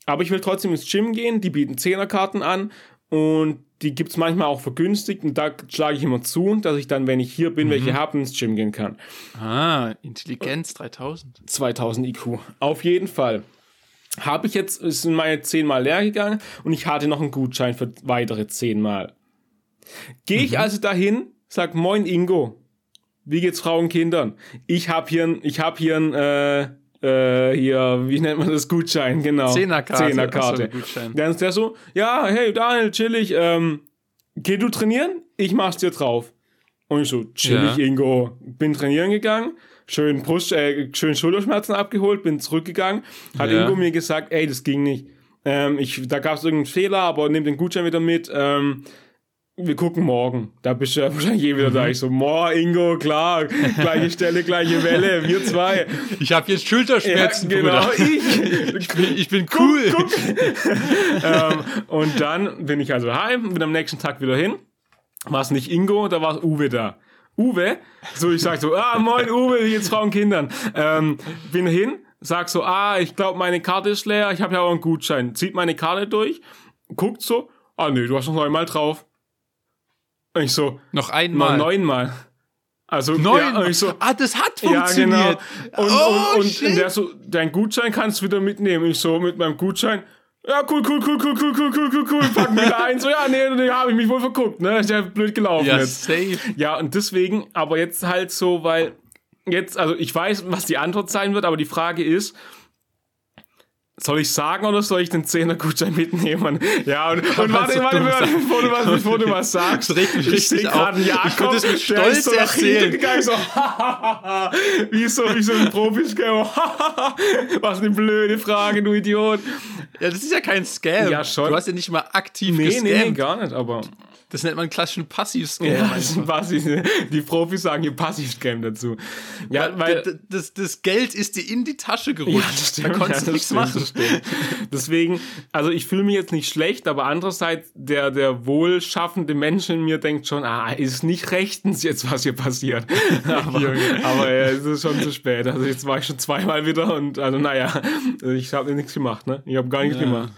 Speaker 2: Aber ich will trotzdem ins Gym gehen. Die bieten Zehnerkarten an und die gibt's manchmal auch vergünstigt. Und da schlage ich immer zu, dass ich dann, wenn ich hier bin, welche habe, ins Gym gehen kann.
Speaker 1: Ah, Intelligenz 3000.
Speaker 2: 2000 IQ. Auf jeden Fall. Habe ich jetzt, sind meine 10 Mal leer gegangen und ich hatte noch einen Gutschein für weitere 10 Mal. Gehe ich also dahin, sag Moin Ingo, wie geht's Frauen und Kindern? Ich habe hier, ein- ich habe hier ein, äh, äh, hier, wie nennt man das, Gutschein, genau.
Speaker 1: Zehnerkarte.
Speaker 2: Zehnerkarte.
Speaker 1: So.
Speaker 2: Dann ist der so, ja, hey Daniel, chillig, ähm, geh du trainieren? Ich mach's dir drauf. Und ich so, chillig,
Speaker 1: Ja.
Speaker 2: Ingo. Bin trainieren gegangen, schön Brust, äh, schön Schulterschmerzen abgeholt, bin zurückgegangen. Hat
Speaker 1: Ja.
Speaker 2: Ingo mir gesagt, ey, das ging nicht. Ähm, ich, da gab es irgendeinen Fehler, aber nimm den Gutschein wieder mit. Ähm, wir gucken morgen. Da bist du ja [laughs] wahrscheinlich eh wieder
Speaker 1: Mhm.
Speaker 2: da. Ich so, moa, Ingo, klar, gleiche Stelle, gleiche Welle, wir zwei. [laughs]
Speaker 1: Ich habe jetzt Schulterschmerzen,
Speaker 2: ja, genau, [laughs] ich.
Speaker 1: Ich bin, ich bin cool.
Speaker 2: Guck. ähm, und dann bin ich also heim, bin am nächsten Tag wieder hin. War es nicht Ingo, da war Uwe da. Uwe, so ich sag so, ah, moin Uwe, wie geht's Frauen und Kindern? Ähm, bin hin, sag so, ah, ich glaube meine Karte ist leer, ich habe ja auch einen Gutschein. Zieht meine Karte durch, guckt so, ah nee, du hast noch neunmal drauf. Und ich so,
Speaker 1: Noch
Speaker 2: noch
Speaker 1: einmal.
Speaker 2: neunmal. Also
Speaker 1: Neun.
Speaker 2: Ja, und ich so,
Speaker 1: ah, das hat
Speaker 2: ja, genau.
Speaker 1: funktioniert.
Speaker 2: Und,
Speaker 1: oh,
Speaker 2: und, und
Speaker 1: shit.
Speaker 2: der so, dein Gutschein kannst du wieder mitnehmen. Ich so, mit meinem Gutschein, ja, cool, cool, cool, cool, cool, cool, cool, cool, cool, packen wieder ein. So, ja, nee, nee, habe ich mich wohl verguckt, ne? Ist ja blöd gelaufen
Speaker 1: ja,
Speaker 2: jetzt.
Speaker 1: safe.
Speaker 2: Ja, und deswegen, aber jetzt halt so, weil jetzt, also ich weiß, was die Antwort sein wird, aber die Frage ist, soll ich sagen oder soll ich den 10er Gutschein mitnehmen? Ja, und, und warte, warte, warte, bevor du was, bevor du was sagst.
Speaker 1: Mich
Speaker 2: ich
Speaker 1: richtig
Speaker 2: sehe gerade einen
Speaker 1: Ich
Speaker 2: Jakob,
Speaker 1: es mit
Speaker 2: der
Speaker 1: Stolz
Speaker 2: ist so nach hinten gegangen, so, [laughs] wie so, wie so ein Profi-Scammer. [laughs] was eine blöde Frage, du Idiot.
Speaker 1: Ja, das ist ja kein Scam.
Speaker 2: Ja, schon.
Speaker 1: Du hast ja nicht mal aktiv
Speaker 2: Nee, nee, nee,
Speaker 1: gescammt.
Speaker 2: gar nicht, aber.
Speaker 1: Das nennt man klassischen Passiv-Scam.
Speaker 2: Ja, das ist ein [laughs] Passiv, die Profis sagen hier Passiv-Scam dazu. Ja, weil.
Speaker 1: D- das, das Geld ist dir in die Tasche gerutscht.
Speaker 2: Ja, das stimmt,
Speaker 1: da konntest
Speaker 2: ja,
Speaker 1: nichts
Speaker 2: stimmt,
Speaker 1: machen.
Speaker 2: Deswegen, also ich fühle mich jetzt nicht schlecht, aber andererseits, der, der wohlschaffende Mensch in mir denkt schon, ah, ist nicht rechtens jetzt, was hier passiert. [laughs] aber aber äh, es ist schon zu spät. Also jetzt war ich schon zweimal wieder und also naja, ich habe nichts gemacht, ne? Ich habe gar nichts
Speaker 1: Ja.
Speaker 2: gemacht.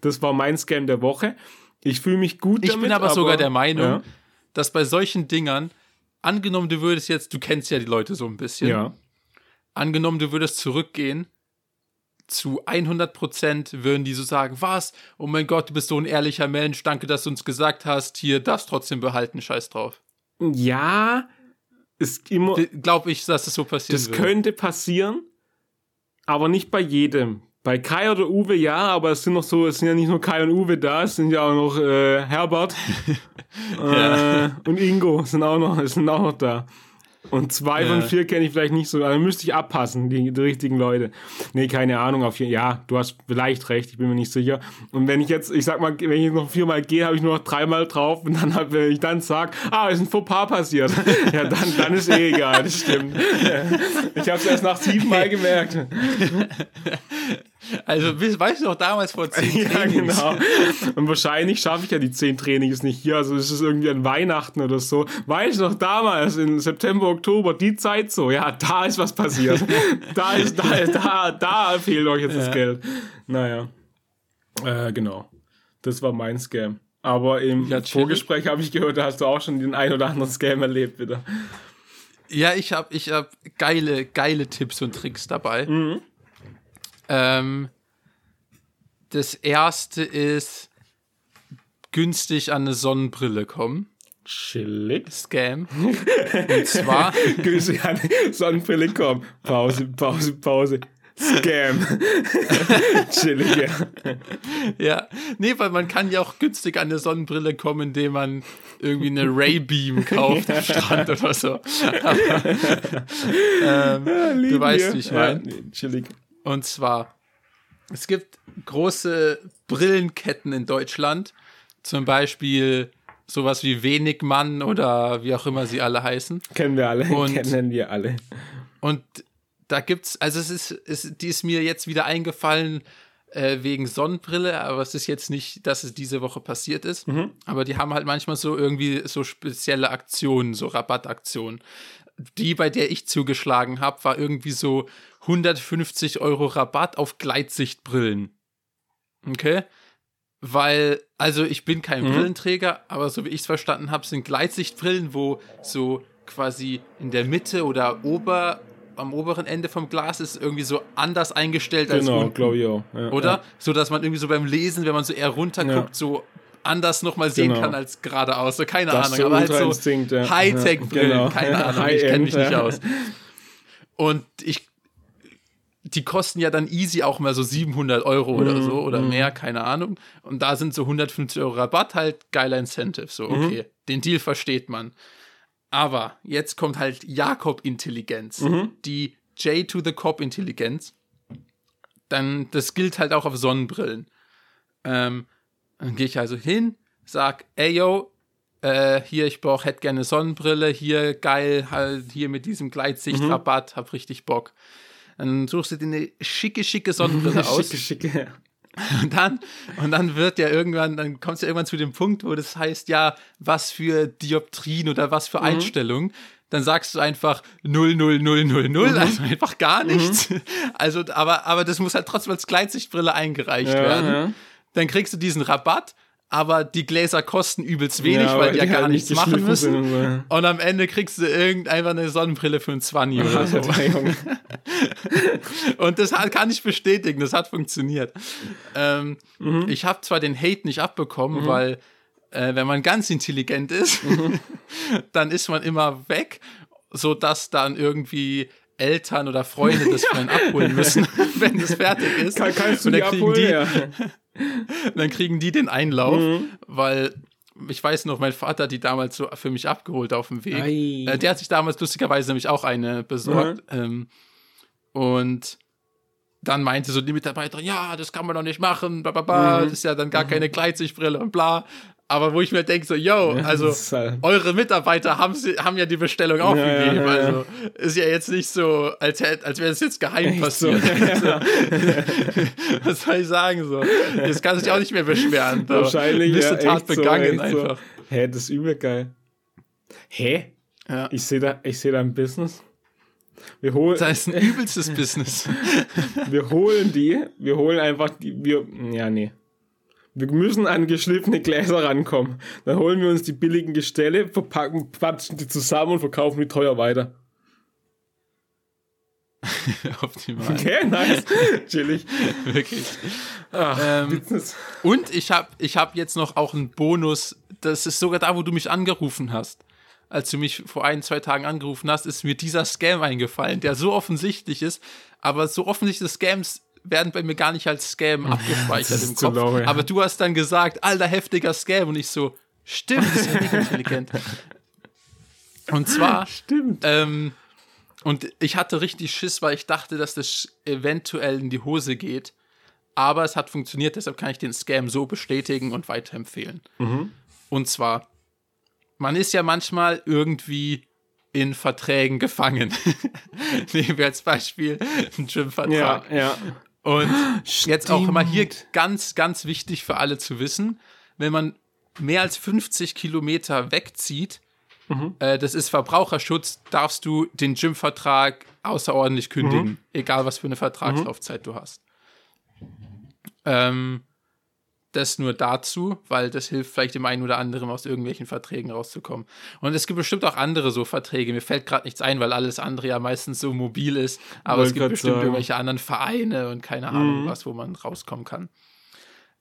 Speaker 2: Das war mein Scam der Woche. Ich fühle mich gut
Speaker 1: Ich
Speaker 2: damit.
Speaker 1: bin aber, sogar der Meinung,
Speaker 2: Ja.
Speaker 1: dass bei solchen Dingern, angenommen, du würdest jetzt, du kennst ja die Leute so ein bisschen,
Speaker 2: ja.
Speaker 1: angenommen, du würdest zurückgehen, zu 100 Prozent würden die so sagen, was? Oh mein Gott, du bist so ein ehrlicher Mensch, danke, dass du uns gesagt hast, hier, darfst trotzdem behalten, scheiß drauf.
Speaker 2: Ja, ist immer.
Speaker 1: Glaube ich, dass das so passiert
Speaker 2: Das könnte passieren, aber nicht bei jedem. Bei Kai oder Uwe ja, aber es sind noch so, es sind ja nicht nur Kai und Uwe da, es sind ja auch noch äh, Herbert [laughs] äh, und Ingo sind auch noch, sind auch noch da. Und zwei
Speaker 1: Ja.
Speaker 2: von vier kenne ich vielleicht nicht so, also müsste ich abpassen, die, die richtigen Leute. Nee, keine Ahnung, auf Ja, du hast vielleicht recht, ich bin mir nicht sicher. Und wenn ich jetzt, ich sag mal, wenn ich noch viermal gehe, habe ich nur noch dreimal drauf und dann, hab, wenn ich dann sag, ah, ist ein Fauxpas passiert, [laughs] ja, dann, dann ist eh egal, das stimmt. [laughs] Ich habe es erst nach siebenmal gemerkt.
Speaker 1: Also, we- weißt du noch damals vor zehn [laughs]
Speaker 2: Ja,
Speaker 1: Trainings?
Speaker 2: genau. [laughs] Und wahrscheinlich schaffe ich ja die zehn Trainings nicht hier. Also es ist irgendwie an Weihnachten oder so. Weiß noch damals, in September, Oktober, die Zeit so. Ja, da ist was passiert. [laughs] da ist, da, da, da fehlt euch jetzt das Geld. Naja. Äh, genau. Das war mein Scam. Aber im
Speaker 1: Ja.
Speaker 2: Vorgespräch habe ich gehört, da hast du auch schon den ein oder anderen Scam erlebt, bitte.
Speaker 1: Ja, ich habe ich hab geile, geile Tipps und Tricks dabei.
Speaker 2: Mhm.
Speaker 1: Ähm, das erste ist günstig an eine Sonnenbrille kommen.
Speaker 2: Chillig.
Speaker 1: Scam. Und zwar, [laughs]
Speaker 2: Günstig an Sonnenbrille kommen. Pause, Pause, Pause. Scam. [laughs] Chillig, ja.
Speaker 1: ja, nee, weil man kann ja auch günstig an eine Sonnenbrille kommen, indem man irgendwie eine Ray-Beam kauft am Strand oder so. Aber, [laughs] ähm, du
Speaker 2: Lieben
Speaker 1: weißt,
Speaker 2: wir.
Speaker 1: wie ich meine.
Speaker 2: Ja, chillig.
Speaker 1: Und zwar, es gibt große Brillenketten in Deutschland, zum Beispiel sowas wie Wenigmann oder wie auch immer sie alle heißen.
Speaker 2: Kennen wir alle.
Speaker 1: Und-
Speaker 2: Kennen wir alle.
Speaker 1: Und da gibt's, also es ist, es, die ist mir jetzt wieder eingefallen äh, wegen Sonnenbrille, aber es ist jetzt nicht, dass es diese Woche passiert ist. Aber die haben halt manchmal so irgendwie so spezielle Aktionen, so Rabattaktionen. Die, bei der ich zugeschlagen habe, war irgendwie so 150 Euro Rabatt auf Gleitsichtbrillen. Okay? Weil, also ich bin kein Brillenträger, aber so wie ich es verstanden habe, sind Gleitsichtbrillen, wo so quasi in der Mitte oder ober, am oberen Ende vom Glas ist irgendwie so anders eingestellt als
Speaker 2: Genau, glaube ich auch. Ja,
Speaker 1: Oder?
Speaker 2: Ja.
Speaker 1: So dass man irgendwie so beim Lesen, wenn man so eher runterguckt,
Speaker 2: Ja.
Speaker 1: so anders nochmal sehen
Speaker 2: Genau.
Speaker 1: kann als geradeaus. So keine
Speaker 2: Das
Speaker 1: Ahnung.
Speaker 2: so
Speaker 1: aber halt so. Hightech-Brillen,
Speaker 2: Ja, genau.
Speaker 1: keine [laughs] Ahnung. ich kenne mich nicht aus. Und ich, die kosten ja dann easy auch mal so 700 Euro oder
Speaker 2: Mhm,
Speaker 1: so oder mehr, keine Ahnung. Und da sind so 150 Euro Rabatt halt geiler Incentive. So,
Speaker 2: Mhm.
Speaker 1: okay, den Deal versteht man. Aber jetzt kommt halt Jakob-Intelligenz,
Speaker 2: Mhm.
Speaker 1: die J to the Cop-Intelligenz. Dann, das gilt halt auch auf Sonnenbrillen. Ähm, dann gehe ich also hin, sag, ey yo, äh, hier, ich brauch, hätte gerne Sonnenbrille, hier geil, halt hier mit diesem Gleitsichtrabatt, hab richtig Bock. Dann suchst du dir eine schicke, schicke Sonnenbrille [laughs] aus.
Speaker 2: Schicke, schicke.
Speaker 1: Und dann, und dann wird ja irgendwann, dann kommst du irgendwann zu dem Punkt, wo das heißt, ja, was für Dioptrien oder was
Speaker 2: Mhm.
Speaker 1: für Einstellungen. Dann sagst du einfach 0, 0, 0, 0, 0,
Speaker 2: Mhm.
Speaker 1: also einfach gar nichts. Also, aber, aber das muss halt trotzdem als Gleitsichtbrille eingereicht
Speaker 2: Ja,
Speaker 1: werden.
Speaker 2: ja.
Speaker 1: Dann kriegst du diesen Rabatt, aber die Gläser kosten übelst wenig,
Speaker 2: Ja,
Speaker 1: weil die ja gar nichts
Speaker 2: nicht
Speaker 1: machen
Speaker 2: geschliffen sind
Speaker 1: müssen.
Speaker 2: und
Speaker 1: am Ende kriegst du irgend einfach eine Sonnenbrille für ein 20 [laughs] oder so. [laughs] Und das hat, kann ich bestätigen, das hat funktioniert. Ähm,
Speaker 2: Mhm.
Speaker 1: Ich habe zwar den Hate nicht abbekommen, weil äh, wenn man ganz intelligent ist,
Speaker 2: Mhm. [laughs]
Speaker 1: dann ist man immer weg, sodass dann irgendwie Eltern oder Freunde das für einen abholen müssen, wenn es fertig ist.
Speaker 2: Kann, kannst du
Speaker 1: Und dann kriegen
Speaker 2: abholen?
Speaker 1: die,
Speaker 2: Ja.
Speaker 1: Dann kriegen die den Einlauf,
Speaker 2: Mhm.
Speaker 1: weil ich weiß noch, mein Vater hat die damals so für mich abgeholt auf dem Weg.
Speaker 2: Ei.
Speaker 1: Äh, der hat sich damals lustigerweise nämlich auch eine besorgt. Ähm, und dann meinte so die Mitarbeiterin, ja, das kann man doch nicht machen, bla bla bla,
Speaker 2: Mhm.
Speaker 1: das ist ja dann gar keine Gleitsichtbrille und bla. Aber wo ich mir denke, so, yo, also
Speaker 2: ist halt-
Speaker 1: eure Mitarbeiter haben, sie, haben ja die Bestellung aufgegeben.
Speaker 2: ja, ja.
Speaker 1: Also ist ja jetzt nicht so, als, hätt- als wäre es jetzt geheim
Speaker 2: Echt so.
Speaker 1: passiert. [laughs] [laughs] Was soll ich sagen? So? Das kann sich auch nicht mehr beschweren. So.
Speaker 2: Wahrscheinlich. ja,
Speaker 1: Missetat
Speaker 2: echt so,
Speaker 1: begangen
Speaker 2: so.
Speaker 1: einfach.
Speaker 2: Hä, das ist übel geil. Hä?
Speaker 1: Ja.
Speaker 2: Ich sehe da, ich sehe da ein Business. Wir holen,
Speaker 1: Das ist ein übelstes [laughs] Business.
Speaker 2: wir holen die, wir holen einfach die, wir, ja, nee. Wir müssen an geschliffene Gläser rankommen. Dann holen wir uns die billigen Gestelle, verpacken, quatschen die zusammen und verkaufen die teuer weiter. [laughs]
Speaker 1: Optimal.
Speaker 2: Okay, nice. [laughs] Chillig.
Speaker 1: Wirklich.
Speaker 2: Ach,
Speaker 1: Ähm. Und ich habe ich hab jetzt noch auch einen Bonus. Das ist sogar da, wo du mich angerufen hast. Als du mich vor ein, zwei Tagen angerufen hast, ist mir dieser Scam eingefallen, der so offensichtlich ist. Aber so offensichtliche Scams werden bei mir gar nicht als Scam [laughs] abgespeichert im Kopf.
Speaker 2: low, ja.
Speaker 1: Aber du hast dann gesagt, alter, heftiger Scam. Und ich so, stimmt, das ist ja nicht intelligent. [laughs] Und zwar,
Speaker 2: Stimmt.
Speaker 1: ähm, und ich hatte richtig Schiss, weil ich dachte, dass das eventuell in die Hose geht. Aber es hat funktioniert, deshalb kann ich den Scam so bestätigen und weiterempfehlen. Und zwar, man ist ja manchmal irgendwie in Verträgen gefangen. [laughs] Nehmen wir als Beispiel einen
Speaker 2: Ja,
Speaker 1: Gym-Vertrag.
Speaker 2: ja.
Speaker 1: Und [gasps] jetzt auch immer hier ganz, ganz wichtig für alle zu wissen, wenn man mehr als 50 Kilometer wegzieht, mhm. äh, das ist Verbraucherschutz, darfst du den Gymvertrag außerordentlich kündigen, mhm. egal was für eine Vertragslaufzeit mhm. du hast. Ähm, das nur dazu, weil das hilft vielleicht dem einen oder anderen aus irgendwelchen Verträgen rauszukommen. Und es gibt bestimmt auch andere so Verträge. Mir fällt gerade nichts ein, weil alles andere ja meistens so mobil ist. Aber Wollt es gibt bestimmt sagen. irgendwelche anderen Vereine und keine Ahnung mhm. was, wo man rauskommen kann.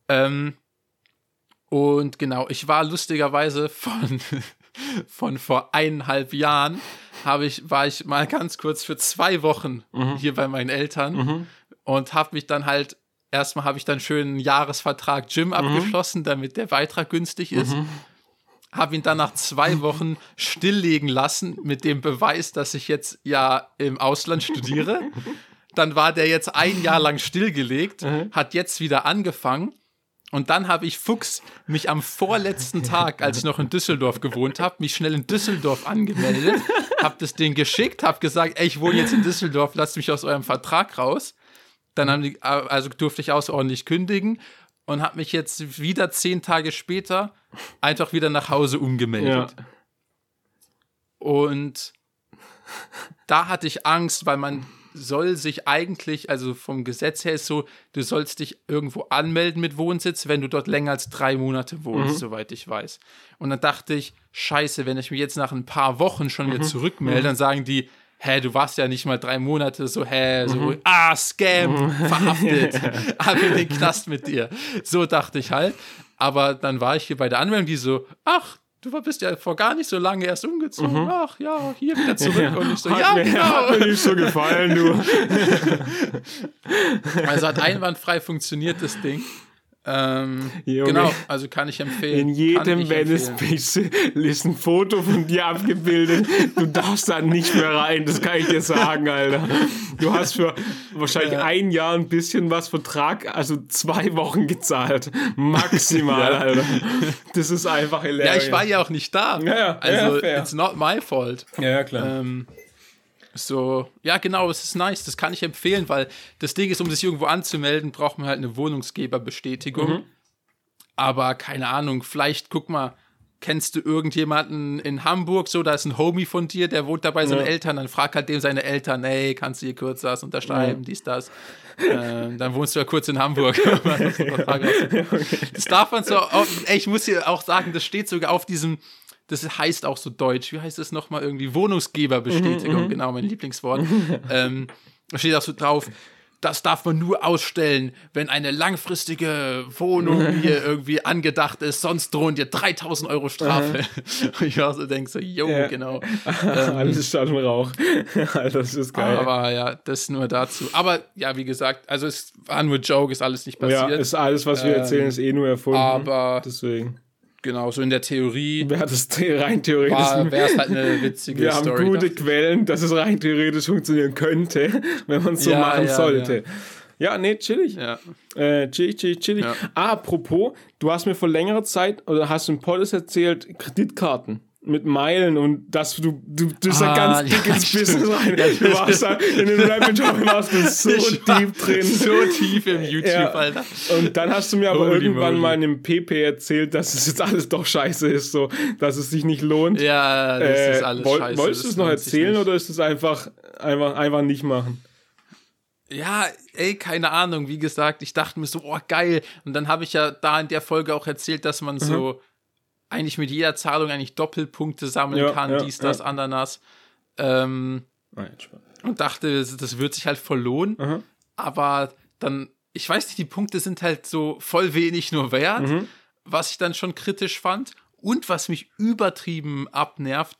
Speaker 1: Ähm, und genau, ich war lustigerweise von, [laughs] von vor eineinhalb Jahren, habe ich, war ich mal ganz kurz für zwei Wochen mhm. hier bei meinen Eltern mhm. und habe mich dann halt, erstmal habe ich dann schön einen Jahresvertrag Gym mhm. abgeschlossen, damit der Beitrag günstig ist. Mhm. Habe ihn dann nach zwei Wochen stilllegen lassen mit dem Beweis, dass ich jetzt ja im Ausland studiere. [laughs] Dann war der jetzt ein Jahr lang stillgelegt, mhm. hat jetzt wieder angefangen und dann habe ich Fuchs mich am vorletzten Tag, als ich noch in Düsseldorf gewohnt habe, mich schnell in Düsseldorf angemeldet, [laughs] habe das Ding geschickt, habe gesagt, ey, ich wohne jetzt in Düsseldorf, lasst mich aus eurem Vertrag raus. Dann haben die, also durfte ich außerordentlich kündigen und habe mich jetzt wieder zehn Tage später einfach wieder nach Hause umgemeldet. Ja. Und da hatte ich Angst, weil man soll sich eigentlich, also vom Gesetz her ist so, du sollst dich irgendwo anmelden mit Wohnsitz, wenn du dort länger als drei Monate wohnst, mhm. soweit ich weiß. Und dann dachte ich, scheiße, wenn ich mich jetzt nach ein paar Wochen schon wieder mhm. zurückmelde, mhm. dann sagen die, hä, du warst ja nicht mal drei Monate, so, hä, so, mhm. ah, Scam, mhm. [laughs] verhaftet, ab in den Knast mit dir. So dachte ich halt. Aber dann war ich hier bei der Anmeldung, die so, ach, du bist ja vor gar nicht so lange erst umgezogen. Mhm. Ach ja, hier wieder zurück. Ja. Und ich so, ja, mir, genau. Hat
Speaker 2: mir nicht so gefallen, du. [laughs]
Speaker 1: also hat einwandfrei funktioniert das Ding. Ähm, genau, also kann ich empfehlen.
Speaker 2: In jedem Venice ist ein Foto von dir abgebildet. Du darfst da nicht mehr rein, das kann ich dir sagen, Alter. Du hast für wahrscheinlich ja. ein Jahr ein bisschen was Vertrag, also zwei Wochen gezahlt. Maximal, [laughs] ja. Alter. Das ist einfach
Speaker 1: hilarious. Ja, ich war ja auch nicht da. Ja, also, it's not my fault.
Speaker 2: Ja, klar.
Speaker 1: Ähm, so, ja, genau, es ist nice, das kann ich empfehlen, weil das Ding ist, um sich irgendwo anzumelden, braucht man halt eine Wohnungsgeberbestätigung. Mhm. Aber keine Ahnung, vielleicht guck mal, kennst du irgendjemanden in Hamburg, so, da ist ein Homie von dir, der wohnt da bei seinen ja. Eltern, dann frag halt dem seine Eltern, ey, kannst du hier kurz das unterschreiben, ja. dies, das. ähm, dann wohnst du ja kurz in Hamburg. [laughs] [laughs] das darf man so, ey, ich muss hier auch sagen, das steht sogar auf diesem, das heißt auch so deutsch. Wie heißt das nochmal irgendwie? Wohnungsgeberbestätigung, mhm, genau, mein Lieblingswort. [laughs] ähm, da steht auch so drauf, das darf man nur ausstellen, wenn eine langfristige Wohnung [laughs] hier irgendwie angedacht ist, sonst drohen dir 3000 Euro Strafe. [laughs] Und ich war so, denk so, jo, ja. genau.
Speaker 2: Ähm, Alles Stadt und Rauch. das ist geil.
Speaker 1: Aber ja, das nur dazu. Aber ja, wie gesagt, also es war nur Joke, ist alles nicht passiert. Ja,
Speaker 2: ist alles, was wir erzählen, ähm, ist eh nur erfunden.
Speaker 1: Aber deswegen. Genau, so in der Theorie.
Speaker 2: Wäre das [laughs] rein theoretisch.
Speaker 1: Wäre es halt eine witzige
Speaker 2: Wir
Speaker 1: Story.
Speaker 2: Wir haben gute. Quellen, dass es rein theoretisch funktionieren könnte, [laughs] wenn man es so ja, machen ja, sollte. Ja. ja, nee, chillig.
Speaker 1: Ja.
Speaker 2: Äh, chillig, chillig, chillig. Apropos, du hast mir vor längerer Zeit, oder hast du im Podcast erzählt, Kreditkarten mit Meilen und dass du, du, du bist ah, ganz dick ja, ins Business rein. Du warst da in den Rapid Job warst du [laughs] so deep drin.
Speaker 1: So tief im YouTube, ja. Alter.
Speaker 2: Und dann hast du mir aber Holy irgendwann moly. mal in einem PP erzählt, dass es jetzt alles doch scheiße ist, so, dass es sich nicht lohnt.
Speaker 1: Ja, das äh, ist alles woll, scheiße.
Speaker 2: Wolltest du es noch erzählen oder ist es einfach, einfach, einfach nicht machen?
Speaker 1: Ja, ey, keine Ahnung. Wie gesagt, ich dachte mir so, oh, geil. Und dann habe ich ja da in der Folge auch erzählt, dass man mhm. so eigentlich mit jeder Zahlung eigentlich Doppelpunkte sammeln ja, kann, ja, dies, das, ja. Ananas. Ähm, und dachte, das wird sich halt voll lohnen. Mhm. Aber dann, ich weiß nicht, die Punkte sind halt so voll wenig nur wert, mhm. was ich dann schon kritisch fand. Und was mich übertrieben abnervt,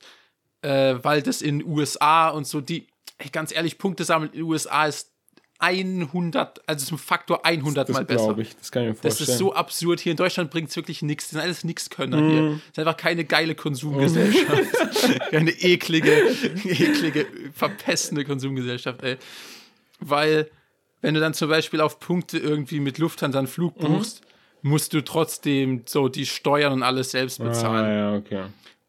Speaker 1: äh, weil das in USA und so, die, ey, ganz ehrlich, Punkte sammeln in den USA ist 100, also zum Faktor 100 das mal besser.
Speaker 2: Ich, das kann ich mir vorstellen.
Speaker 1: Das ist so absurd. Hier in Deutschland bringt es wirklich nichts. Das sind alles Nixkönner mm. hier. Das ist einfach keine geile Konsumgesellschaft. [laughs] Eine eklige, eklige, verpestende Konsumgesellschaft, ey. Weil, wenn du dann zum Beispiel auf Punkte irgendwie mit Lufthansa einen Flug mhm. buchst, mm. musst du trotzdem so die Steuern und alles selbst bezahlen.
Speaker 2: Ah, ja, okay.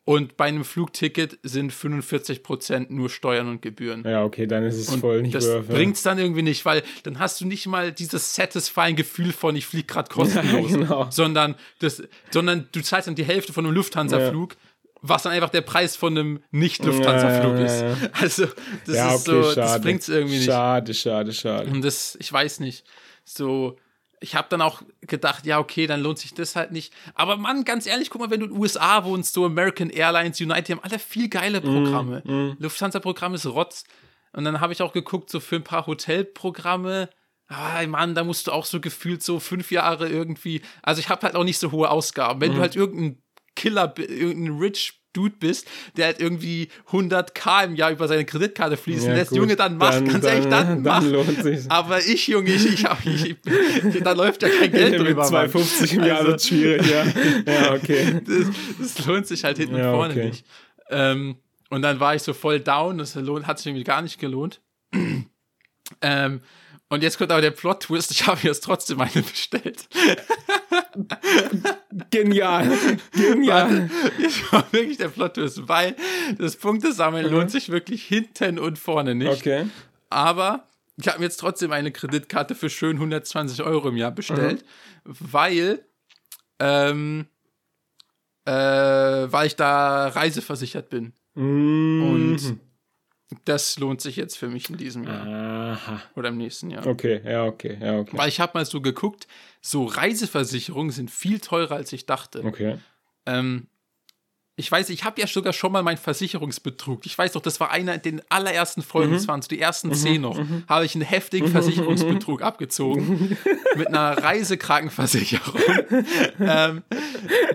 Speaker 1: Und bei einem Flugticket sind 45% nur Steuern und Gebühren.
Speaker 2: Ja, okay, dann ist es
Speaker 1: Und
Speaker 2: voll nicht
Speaker 1: das
Speaker 2: it.
Speaker 1: bringt's dann irgendwie nicht, weil dann hast du nicht mal dieses satisfying Gefühl von, ich fliege gerade kostenlos,
Speaker 2: Ja, [laughs] genau.
Speaker 1: sondern, das, sondern du zahlst dann die Hälfte von einem Lufthansa-Flug, was dann einfach der Preis von einem Nicht-Lufthansa-Flug
Speaker 2: Ja, ja,
Speaker 1: ist.
Speaker 2: ja, ja. [laughs]
Speaker 1: Also, das
Speaker 2: Ja,
Speaker 1: ist
Speaker 2: okay,
Speaker 1: so, das
Speaker 2: schade.
Speaker 1: bringt's irgendwie nicht.
Speaker 2: Schade, schade, schade.
Speaker 1: Und das, ich weiß nicht. So, ich habe dann auch gedacht, ja, okay, dann lohnt sich das halt nicht. Aber Mann, ganz ehrlich, guck mal, wenn du in den USA wohnst, so American Airlines, United, die haben alle viel geile Programme. Lufthansa-Programm ist Rotz. Und dann habe ich auch geguckt, so für ein paar Hotelprogramme. Ah, Mann, da musst du auch so gefühlt so fünf Jahre irgendwie. Also ich habe halt auch nicht so hohe Ausgaben. Wenn du halt irgendein Killer, irgendein Rich Dude bist, der halt irgendwie 100k im Jahr über seine Kreditkarte fließen
Speaker 2: Ja,
Speaker 1: lässt,
Speaker 2: gut.
Speaker 1: Junge, dann mach,
Speaker 2: Dann-
Speaker 1: ganz ehrlich, dann,
Speaker 2: dann- [laughs]
Speaker 1: mach.
Speaker 2: dann lohnt sich's.
Speaker 1: Aber ich, Junge, ich, ich, ich, ich da läuft ja kein Geld [laughs]
Speaker 2: Mit
Speaker 1: drüber. Mann.
Speaker 2: 2,50 im Jahr
Speaker 1: Also-
Speaker 2: wird schwierig, ja. Ja, okay. [laughs]
Speaker 1: das, das lohnt sich halt hinten
Speaker 2: Ja,
Speaker 1: und vorne
Speaker 2: okay.
Speaker 1: nicht. Ähm, und dann war ich so voll down, das hat sich irgendwie gar nicht gelohnt. [clears throat] ähm, und jetzt kommt aber der Plot-Twist, ich habe jetzt trotzdem eine bestellt.
Speaker 2: Genial. Genial.
Speaker 1: Das war wirklich der Plot-Twist, weil das Punktesammeln lohnt sich wirklich hinten und vorne nicht.
Speaker 2: Okay.
Speaker 1: Aber ich habe mir jetzt trotzdem eine Kreditkarte für schön 120 Euro im Jahr bestellt, weil, ähm, äh, weil ich da reiseversichert bin.
Speaker 2: Mhm.
Speaker 1: Und das lohnt sich jetzt für mich in diesem Jahr
Speaker 2: Aha.
Speaker 1: oder im nächsten Jahr.
Speaker 2: Okay, ja, okay, ja, okay.
Speaker 1: Weil ich habe mal so geguckt, so Reiseversicherungen sind viel teurer, als ich dachte.
Speaker 2: Okay.
Speaker 1: Ähm, ich weiß, ich habe ja sogar schon mal meinen Versicherungsbetrug. Ich weiß doch, das war einer in den allerersten Folgen, das waren so die ersten zehn noch, habe ich einen heftigen Versicherungsbetrug [laughs] abgezogen mit einer Reisekrankenversicherung, [laughs] ähm,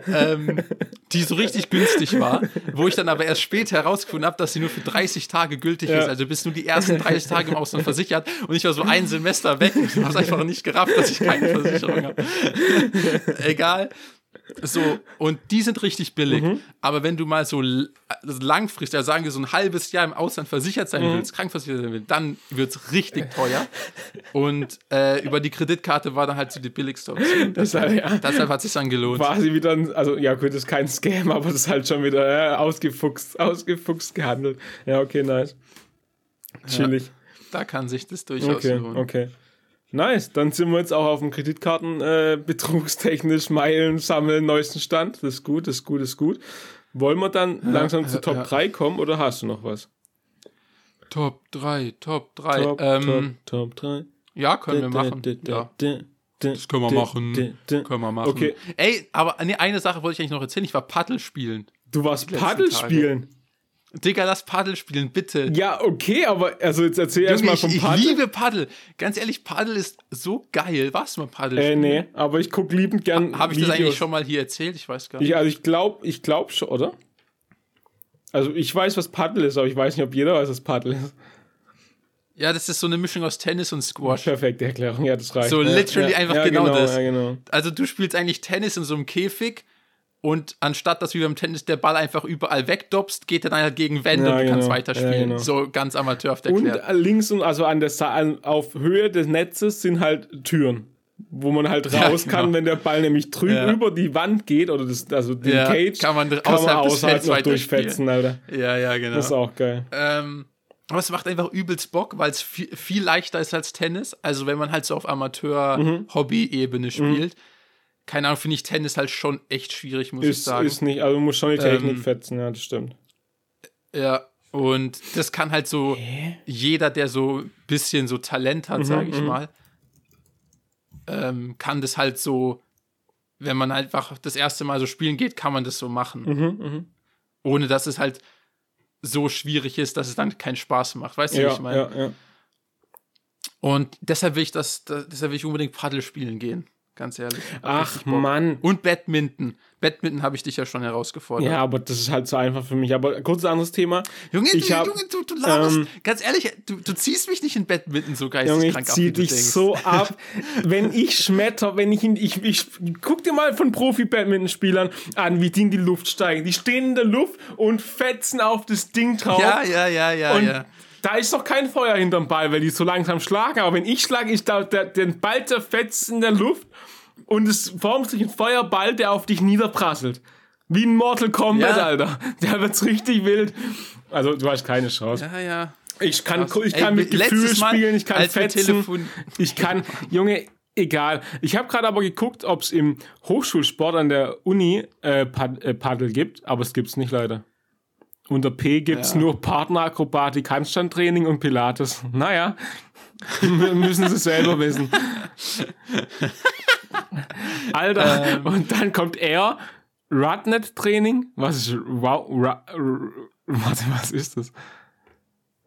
Speaker 1: ähm, die so richtig günstig war, wo ich dann aber erst später herausgefunden habe, dass sie nur für 30 Tage gültig
Speaker 2: Ja.
Speaker 1: ist. Also bist nur die ersten 30 Tage im Ausland versichert und ich war so ein Semester weg und habe es einfach nicht gerafft, dass ich keine Versicherung habe. [laughs] Egal. So, und die sind richtig billig. Aber wenn du mal so also langfristig, also sagen wir so ein halbes Jahr im Ausland versichert sein willst, krankversichert sein willst, dann wird es richtig teuer. Und äh, über die Kreditkarte war dann halt so die billigste Option. [laughs] Deshalb,
Speaker 2: ja.
Speaker 1: deshalb hat es sich dann gelohnt.
Speaker 2: Quasi wieder, ein, also ja gut, das ist kein Scam, aber das ist halt schon wieder ja, ausgefuchst, ausgefuchst gehandelt. Ja, okay, nice. Chillig.
Speaker 1: Da kann sich das durchaus
Speaker 2: Okay,
Speaker 1: lohnen.
Speaker 2: okay. Nice, dann sind wir jetzt auch auf dem Kreditkarten äh, betrugstechnisch Meilen sammeln, neuesten Stand. Das ist gut, das ist gut, das ist gut. Wollen wir dann langsam zu
Speaker 1: ja,
Speaker 2: Top
Speaker 1: ja.
Speaker 2: 3 kommen oder hast du noch was?
Speaker 1: Top 3, Top 3.
Speaker 2: Top,
Speaker 1: ähm,
Speaker 2: Top, Top 3.
Speaker 1: Ja, können wir machen. Ja.
Speaker 2: Das
Speaker 1: können wir machen. Können wir machen.
Speaker 2: Okay.
Speaker 1: Ey, aber nee, eine Sache wollte ich eigentlich noch erzählen. Ich war Paddel spielen.
Speaker 2: Du warst Paddel spielen.
Speaker 1: Digga, lass Paddel spielen, bitte.
Speaker 2: Ja, okay, aber also jetzt erzähl erstmal
Speaker 1: ich,
Speaker 2: vom
Speaker 1: ich
Speaker 2: Paddel.
Speaker 1: liebe Paddel. Ganz ehrlich, Paddel ist so geil. Warst du mal Paddel
Speaker 2: äh, nee, aber ich guck liebend gern
Speaker 1: Habe ich das
Speaker 2: Videos.
Speaker 1: eigentlich schon mal hier erzählt? Ich weiß gar nicht.
Speaker 2: Ich, also ich glaube, ich glaube schon, oder? Also ich weiß, was Paddel ist, aber ich weiß nicht, ob jeder weiß, was Paddel ist.
Speaker 1: Ja, das ist so eine Mischung aus Tennis und Squash.
Speaker 2: Perfekte Erklärung, ja, das reicht.
Speaker 1: So literally
Speaker 2: ja,
Speaker 1: einfach
Speaker 2: ja,
Speaker 1: genau das.
Speaker 2: Ja, genau.
Speaker 1: Also du spielst eigentlich Tennis in so einem Käfig und anstatt dass wie beim Tennis der Ball einfach überall wegdopst, geht er dann halt gegen Wände
Speaker 2: Ja,
Speaker 1: und du kannst
Speaker 2: genau.
Speaker 1: weiterspielen.
Speaker 2: Ja, genau.
Speaker 1: So ganz amateurhaft
Speaker 2: Und
Speaker 1: erklärt.
Speaker 2: äh, links und also an der an, auf Höhe des Netzes sind halt Türen, wo man halt [laughs]
Speaker 1: Ja,
Speaker 2: raus kann,
Speaker 1: genau.
Speaker 2: wenn der Ball nämlich drüber
Speaker 1: Ja.
Speaker 2: über die Wand geht oder das, also den
Speaker 1: Ja,
Speaker 2: Cage,
Speaker 1: kann man
Speaker 2: kann
Speaker 1: außerhalb
Speaker 2: man
Speaker 1: des
Speaker 2: außerhalb noch durchfetzen, Alter.
Speaker 1: ja, ja, genau.
Speaker 2: Das ist auch geil.
Speaker 1: Ähm, aber es macht einfach übelst Bock, weil es viel, viel leichter ist als Tennis. Also wenn man halt so auf
Speaker 2: Mhm.
Speaker 1: Amateur-Hobby-Ebene spielt. Keine Ahnung, finde ich Tennis halt schon echt schwierig, muss ich
Speaker 2: Ist,
Speaker 1: sagen.
Speaker 2: ist nicht, also du musst schon die Technik
Speaker 1: Ähm,
Speaker 2: fetzen, ja, das stimmt.
Speaker 1: Ja, und das kann halt so jeder, der so ein bisschen so Talent
Speaker 2: Mhm,
Speaker 1: hat, sage ich mal, ähm, kann das halt so, wenn man einfach das erste Mal so spielen geht, kann man das so machen.
Speaker 2: Mhm,
Speaker 1: Ohne dass es halt so schwierig ist, dass es dann keinen Spaß macht. Weißt du, wie
Speaker 2: Ja,
Speaker 1: ich meine?
Speaker 2: ja, ja.
Speaker 1: Und deshalb will ich das, das, deshalb will ich unbedingt Paddel spielen gehen. Ganz ehrlich.
Speaker 2: Ach. Mann.
Speaker 1: Und Badminton. Badminton habe ich dich ja schon herausgefordert.
Speaker 2: Ja, aber das ist halt so einfach für mich. Aber kurz ein anderes Thema.
Speaker 1: Junge,
Speaker 2: Ich
Speaker 1: du,
Speaker 2: hab,
Speaker 1: Junge, du, du laberst.
Speaker 2: ähm,
Speaker 1: Ganz ehrlich, du, du ziehst mich nicht in Badminton so
Speaker 2: Junge,
Speaker 1: geisteskrank
Speaker 2: ich
Speaker 1: ab,
Speaker 2: zieh
Speaker 1: du
Speaker 2: dich so [laughs] ab. wenn ich schmetter, wenn ich in, ich, ich, guck dir mal von Profi-Badminton-Spielern an, wie die in die Luft steigen. Die stehen in der Luft und fetzen auf das Ding drauf.
Speaker 1: Ja, ja, ja, ja,
Speaker 2: und
Speaker 1: ja.
Speaker 2: da ist doch kein Feuer hinterm Ball, weil die so langsam schlagen. Aber wenn ich schlage, ist da der, der Ball zerfetzt in der Luft und es formt sich ein Feuerball, der auf dich niederprasselt. Wie ein Mortal Kombat,
Speaker 1: Ja.
Speaker 2: Alter. Der wird's richtig wild. Also, du hast keine Chance.
Speaker 1: Ja, ja.
Speaker 2: Ich kann, ich
Speaker 1: Ey,
Speaker 2: kann mit
Speaker 1: letztes
Speaker 2: Gefühl spielen, ich kann fetzen. Ich kann, Junge, egal. Ich habe gerade aber geguckt, ob es im Hochschulsport an der Uni äh, Pad äh, Paddel gibt, aber es gibt's nicht leider. Unter P gibt's
Speaker 1: Ja.
Speaker 2: nur Partnerakrobatik, Handstandtraining und Pilates. Naja, müssen sie selber wissen. Alter,
Speaker 1: Ähm.
Speaker 2: und dann kommt er, Rudnet-Training. Was ist, wow, warte, was ist das?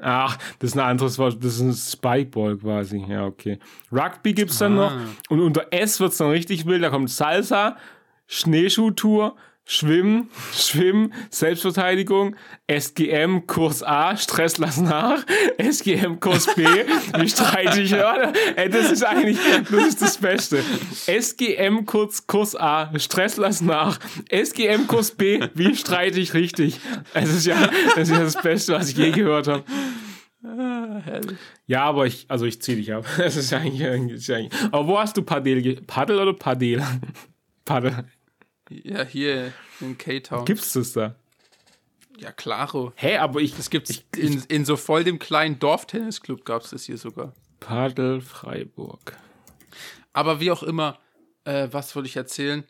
Speaker 2: Ach, das ist ein anderes Wort. Das ist ein Spikeball quasi. Ja, okay. Rugby gibt's dann noch. Und unter S wird's dann richtig wild. Da kommt Salsa, Schneeschuhtour, Schwimmen, Schwimmen, Selbstverteidigung, SGM, Kurs A, Stress lass nach, SGM, Kurs B, wie streite ich? Ey, das ist eigentlich, das ist das Beste. SGM, Kurs, Kurs A, Stress lass nach, SGM, Kurs B, wie streite ich richtig? Es ist ja, das ist ja das Beste, was ich je gehört habe. Ja, aber ich, also ich zieh dich ab. [laughs] Das ist eigentlich, das ist eigentlich aber wo hast du Padel, Paddel oder Padel? Paddel.
Speaker 1: Ja, hier in K-Town.
Speaker 2: Gibt's das da?
Speaker 1: Ja, klaro.
Speaker 2: Hä, aber ich,
Speaker 1: Das gibt's in, in so voll dem kleinen Dorftennisclub gab es das hier sogar.
Speaker 2: Padel Freiburg.
Speaker 1: Aber wie auch immer, äh, was wollte ich erzählen?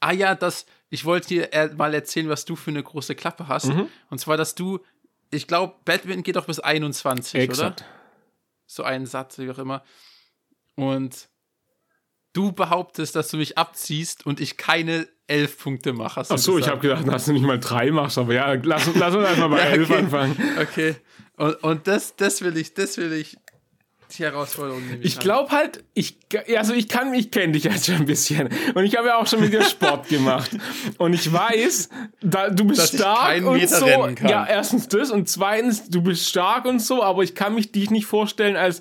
Speaker 1: Ah ja, das, ich wollte dir äh, mal erzählen, was du für eine große Klappe hast.
Speaker 2: Mhm.
Speaker 1: Und zwar, dass du, ich glaube, Badminton geht doch bis 21,
Speaker 2: Exakt.
Speaker 1: oder? So einen Satz, wie auch immer. Und du behauptest, dass du mich abziehst und ich keine elf Punkte mache.
Speaker 2: Ach so, ich habe gedacht, dass du nicht mal drei machst, aber ja, lass, uns- lass uns einfach bei [laughs]
Speaker 1: Ja,
Speaker 2: elf
Speaker 1: okay.
Speaker 2: anfangen.
Speaker 1: Okay. Und, und das, das will ich, das will ich, die Herausforderung nehme
Speaker 2: Ich glaube halt, ich, also ich kann, ich kenne dich jetzt schon ein bisschen. Und ich habe ja auch schon mit dir Sport [laughs] gemacht. Und ich weiß, da, du bist
Speaker 1: Dass
Speaker 2: stark und so. Ja, erstens das und zweitens, du bist stark und so, aber ich kann mich dich nicht vorstellen als.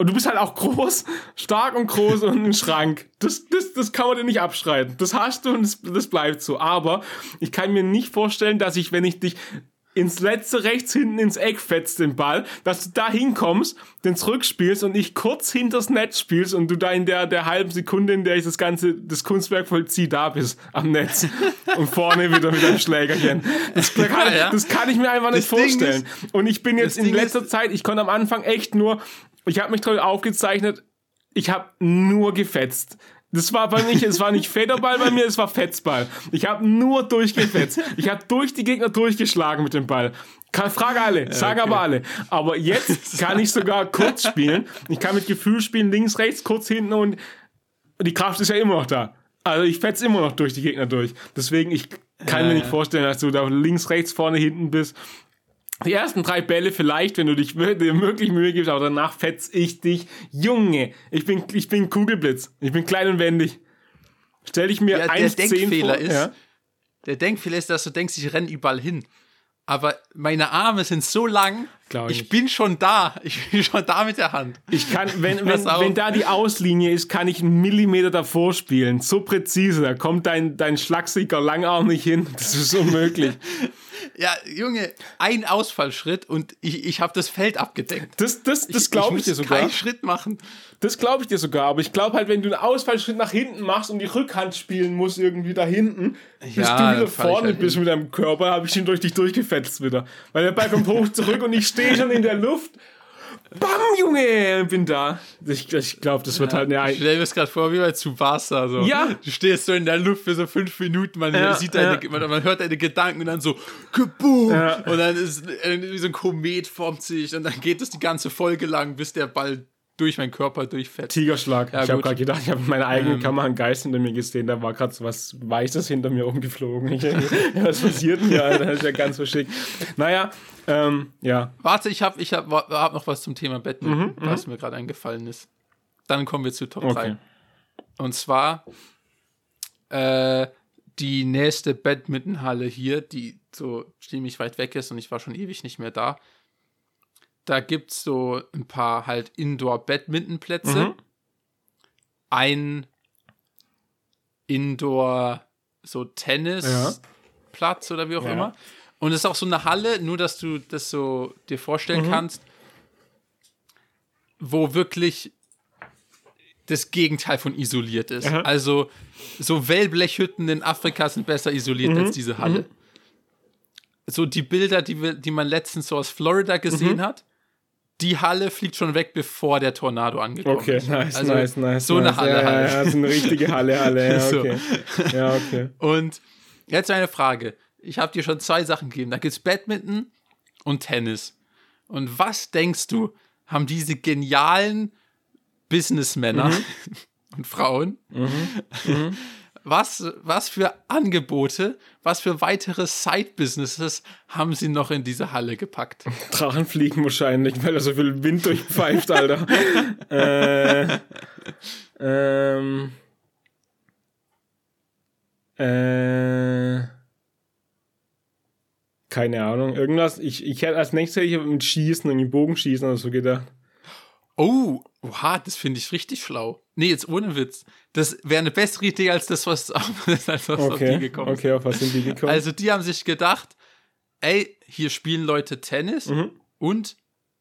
Speaker 2: Und du bist halt auch groß, stark und groß und ein Schrank. Das, das, das kann man dir nicht abschreiten. Das hast du und das, das bleibt so. Aber ich kann mir nicht vorstellen, dass ich, wenn ich dich ins letzte rechts hinten ins Eck fetzt den Ball, dass du da hinkommst, den zurückspielst und ich kurz hinters Netz spielst und du da in der, der halben Sekunde, in der ich das ganze, das Kunstwerk vollziehe, da bist am Netz [laughs] und vorne wieder mit einem Schlägerchen. Das kann,
Speaker 1: Ja, ja.
Speaker 2: das kann ich mir einfach nicht
Speaker 1: Das
Speaker 2: vorstellen. und ich bin jetzt in
Speaker 1: Ding
Speaker 2: letzter
Speaker 1: ist-
Speaker 2: Zeit, ich konnte am Anfang echt nur, ich habe mich toll aufgezeichnet, ich habe nur gefetzt. Das war bei mir, es war nicht Federball bei mir, es war Fetzball. Ich habe nur durchgefetzt. Ich habe durch die Gegner durchgeschlagen mit dem Ball. Kann, frage alle, sag aber alle. Aber jetzt kann ich sogar kurz spielen. Ich kann mit Gefühl spielen, links, rechts, kurz hinten und die Kraft ist ja immer noch da. Also ich fetz immer noch durch die Gegner durch. Deswegen, ich kann
Speaker 1: Ja,
Speaker 2: mir nicht
Speaker 1: ja.
Speaker 2: vorstellen, dass du da links, rechts, vorne, hinten bist. Die ersten drei Bälle vielleicht, wenn du dich wirklich Mühe gibst, aber danach fetz ich dich. Junge, ich bin, ich bin Kugelblitz. Ich bin klein und wendig. Stell ich mir
Speaker 1: Ja, der
Speaker 2: 1,10 vor.
Speaker 1: Denkfehler ist,
Speaker 2: ja?
Speaker 1: der Denkfehler ist, dass du denkst, ich renne überall hin. Aber meine Arme sind so lang,
Speaker 2: ich
Speaker 1: ich bin schon da. Ich bin schon da mit der Hand.
Speaker 2: Ich kann, wenn, [laughs] wenn, wenn da die Auslinie ist, kann ich einen Millimeter davor spielen. So präzise, da kommt dein, dein schlagsiger Langarm nicht hin. Das ist unmöglich. [laughs]
Speaker 1: Ja, Junge, ein Ausfallschritt und ich, ich habe das Feld abgedeckt.
Speaker 2: Das, das, das glaube ich,
Speaker 1: muss
Speaker 2: dir sogar.
Speaker 1: keinen Schritt machen.
Speaker 2: Das glaube ich dir sogar. Aber ich glaube halt, wenn du einen Ausfallschritt nach hinten machst und die Rückhand spielen musst irgendwie da hinten, bis
Speaker 1: Ja,
Speaker 2: du wieder
Speaker 1: ich
Speaker 2: vorne
Speaker 1: halt
Speaker 2: bist mit deinem Körper, habe ich ihn durch dich durchgefetzt wieder. Weil der Ball kommt hoch zurück und ich stehe schon in der Luft. Bam, Junge, bin da. Ich, ich glaube, das wird halt
Speaker 1: Ich
Speaker 2: eine.
Speaker 1: stell mir das gerade vor, wie bei Tsubasa. So.
Speaker 2: Ja.
Speaker 1: Du stehst so in der Luft für so fünf Minuten, man,
Speaker 2: Ja,
Speaker 1: sieht deine,
Speaker 2: ja.
Speaker 1: man, man hört deine Gedanken und dann so, kaboom!
Speaker 2: Ja.
Speaker 1: Und dann ist äh, wie so ein Komet formt sich und dann geht es die ganze Folge lang, bis der Ball durch meinen Körper durchfetzt.
Speaker 2: Tigerschlag.
Speaker 1: Ja,
Speaker 2: ich habe gerade gedacht, ich habe in meiner eigenen
Speaker 1: Ähm.
Speaker 2: Kamera einen Geist hinter mir gesehen, da war gerade so was Weißes hinter mir rumgeflogen. [laughs] Ich, was passiert denn hier, [laughs] Alter? Das ist ja ganz verschickt. Naja, ähm, ja.
Speaker 1: Warte, ich habe ich hab, hab noch was zum Thema Badminton, was mir gerade eingefallen ist. Dann kommen wir zu Top 3.
Speaker 2: Okay.
Speaker 1: Und zwar äh, die nächste Badmintonhalle hier, die so ziemlich weit weg ist und ich war schon ewig nicht mehr da. Da gibt es so ein paar halt Indoor-Badminton-Plätze.
Speaker 2: Mhm.
Speaker 1: Ein Indoor so Tennisplatz oder wie auch
Speaker 2: Ja.
Speaker 1: immer. Und es ist auch so eine Halle, nur dass du das so dir vorstellen
Speaker 2: Mhm.
Speaker 1: kannst, wo wirklich das Gegenteil von isoliert ist. Also so Wellblechhütten in Afrika sind besser isoliert als diese Halle. So die Bilder, die, wir, die man letztens so aus Florida gesehen hat, die Halle fliegt schon weg, bevor der Tornado angekommen
Speaker 2: Okay,
Speaker 1: ist.
Speaker 2: nice,
Speaker 1: Also
Speaker 2: nice, nice.
Speaker 1: So eine
Speaker 2: nice.
Speaker 1: Halle
Speaker 2: ja,
Speaker 1: halt.
Speaker 2: Ja, ja, so eine richtige Halle, Halle. [laughs] Ja,
Speaker 1: So.
Speaker 2: okay. Ja, okay.
Speaker 1: Und jetzt eine Frage. Ich habe dir schon zwei Sachen gegeben. Da gibt es Badminton und Tennis. Und was denkst du, haben diese genialen Businessmänner
Speaker 2: Mhm. [laughs]
Speaker 1: und Frauen, was, was für Angebote, was für weitere Side-Businesses haben sie noch in diese Halle gepackt?
Speaker 2: Drachen fliegen wahrscheinlich, weil er so viel Wind durchpfeift, Alter. [laughs] äh, ähm, äh, keine Ahnung, irgendwas. Ich, ich hätte als nächstes hätte ich mit Schießen und Bogenschießen oder so gedacht.
Speaker 1: Oh, oha, das finde ich richtig schlau. Nee, jetzt ohne Witz. Das wäre eine bessere Idee als das, was, [laughs] als was auf die
Speaker 2: Okay,
Speaker 1: gekommen ist.
Speaker 2: okay, auf was sind die gekommen?
Speaker 1: Also die haben sich gedacht, ey, hier spielen Leute Tennis
Speaker 2: Mhm.
Speaker 1: und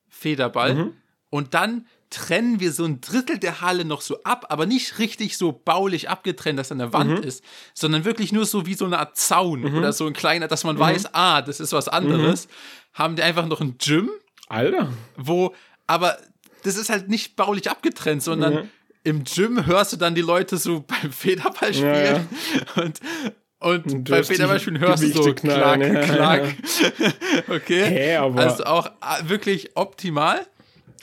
Speaker 1: Federball und dann trennen wir so ein Drittel der Halle noch so ab, aber nicht richtig so baulich abgetrennt, dass an der Wand
Speaker 2: Mhm.
Speaker 1: ist, sondern wirklich nur so wie so eine Art Zaun oder so ein kleiner, dass man weiß, ah, das ist was anderes.
Speaker 2: Mhm.
Speaker 1: Haben die einfach noch ein Gym,
Speaker 2: Alter.
Speaker 1: wo, aber das ist halt nicht baulich abgetrennt, sondern
Speaker 2: Mhm.
Speaker 1: im Gym hörst du dann die Leute so beim Federball spielen
Speaker 2: Ja, ja.
Speaker 1: und und
Speaker 2: Und die
Speaker 1: Federball spielen hörst du so
Speaker 2: Gewichte
Speaker 1: klack,
Speaker 2: knallen, ja.
Speaker 1: klack. [laughs] okay.
Speaker 2: Hä, aber-
Speaker 1: Also auch äh, wirklich optimal.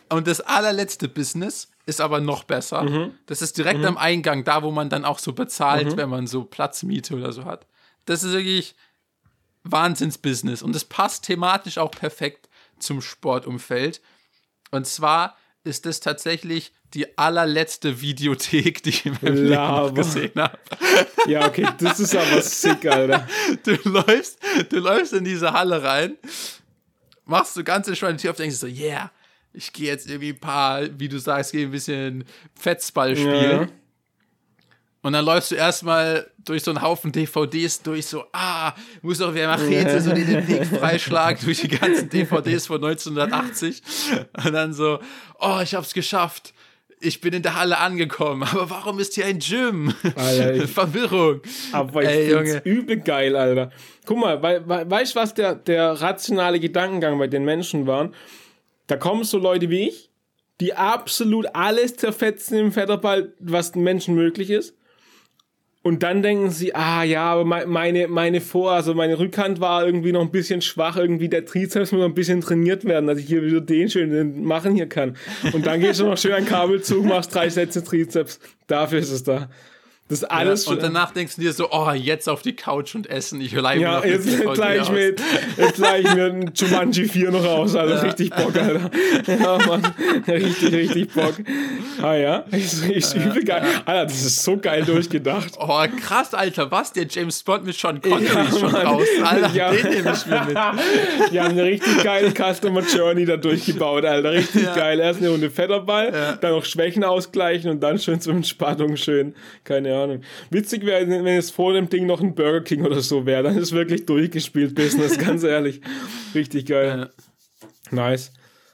Speaker 1: Und das allerletzte Business ist aber noch besser.
Speaker 2: Mhm.
Speaker 1: Das ist direkt am Eingang, da wo man dann auch so bezahlt, wenn man so Platzmiete oder so hat. Das ist wirklich Wahnsinnsbusiness. Und es passt thematisch auch perfekt zum Sportumfeld. Und zwar ist es tatsächlich die allerletzte Videothek, die ich in meinem Leben gesehen habe.
Speaker 2: Ja, okay, das ist aber sick, Alter.
Speaker 1: Du läufst, du läufst in diese Halle rein, machst so ganz entspannt die Tür auf, denkst so, yeah, ich gehe jetzt irgendwie ein paar, wie du sagst, gehe ein bisschen Fetzball spielen.
Speaker 2: Ja.
Speaker 1: Und dann läufst du erstmal durch so einen Haufen DVDs durch, so, ah, muss doch wer Machete so den Weg [laughs] freischlagen durch die ganzen DVDs von 1980. Und dann so, oh, ich hab's geschafft. Ich bin in der Halle angekommen, aber warum ist hier ein Gym?
Speaker 2: Alter, [laughs]
Speaker 1: Verwirrung.
Speaker 2: Aber ich
Speaker 1: Ey,
Speaker 2: find's
Speaker 1: Junge.
Speaker 2: übel geil, Alter. Guck mal, wei wei weißt du, was der, der rationale Gedankengang bei den Menschen war? Da kommen so Leute wie ich, die absolut alles zerfetzen im Federball, was den Menschen möglich ist. Und dann denken sie, ah ja, aber mei- meine, meine Vor-, also meine Rückhand war irgendwie noch ein bisschen schwach, irgendwie der Trizeps muss noch ein bisschen trainiert werden, dass ich hier wieder den schön machen hier kann. Und dann gehst du noch schön ein Kabelzug, machst drei Sätze Trizeps. Dafür ist es da. Das ist alles
Speaker 1: und danach denkst du dir so, oh, jetzt auf die Couch und essen. Ich leih mir
Speaker 2: Ja,
Speaker 1: eine
Speaker 2: jetzt
Speaker 1: DVD
Speaker 2: gleich mit, jetzt gleich mir ein [laughs] Jumanji 4 noch aus, Alter. Richtig Bock, Alter. [laughs] Ja, Mann. Richtig, richtig Bock. Ah ja, ist, ist übel geil. Alter, das ist so geil durchgedacht.
Speaker 1: Oh, krass, Alter, was? Der James Bond mit Sean Connery
Speaker 2: Ja,
Speaker 1: ist schon
Speaker 2: Mann.
Speaker 1: draußen. Alter,
Speaker 2: Ja.
Speaker 1: den nehme ich mir mit. [laughs]
Speaker 2: Die haben eine richtig geile Customer Journey da durchgebaut, Alter. Richtig
Speaker 1: Ja.
Speaker 2: geil. Erst eine Runde Federball, dann noch Schwächen ausgleichen und dann schön zur Entspannung schön. Keine Ahnung. Witzig wäre, wenn es vor dem Ding noch ein Burger King oder so wäre. Dann ist wirklich durchgespielt Business, [laughs] ganz ehrlich. Richtig geil. Nice.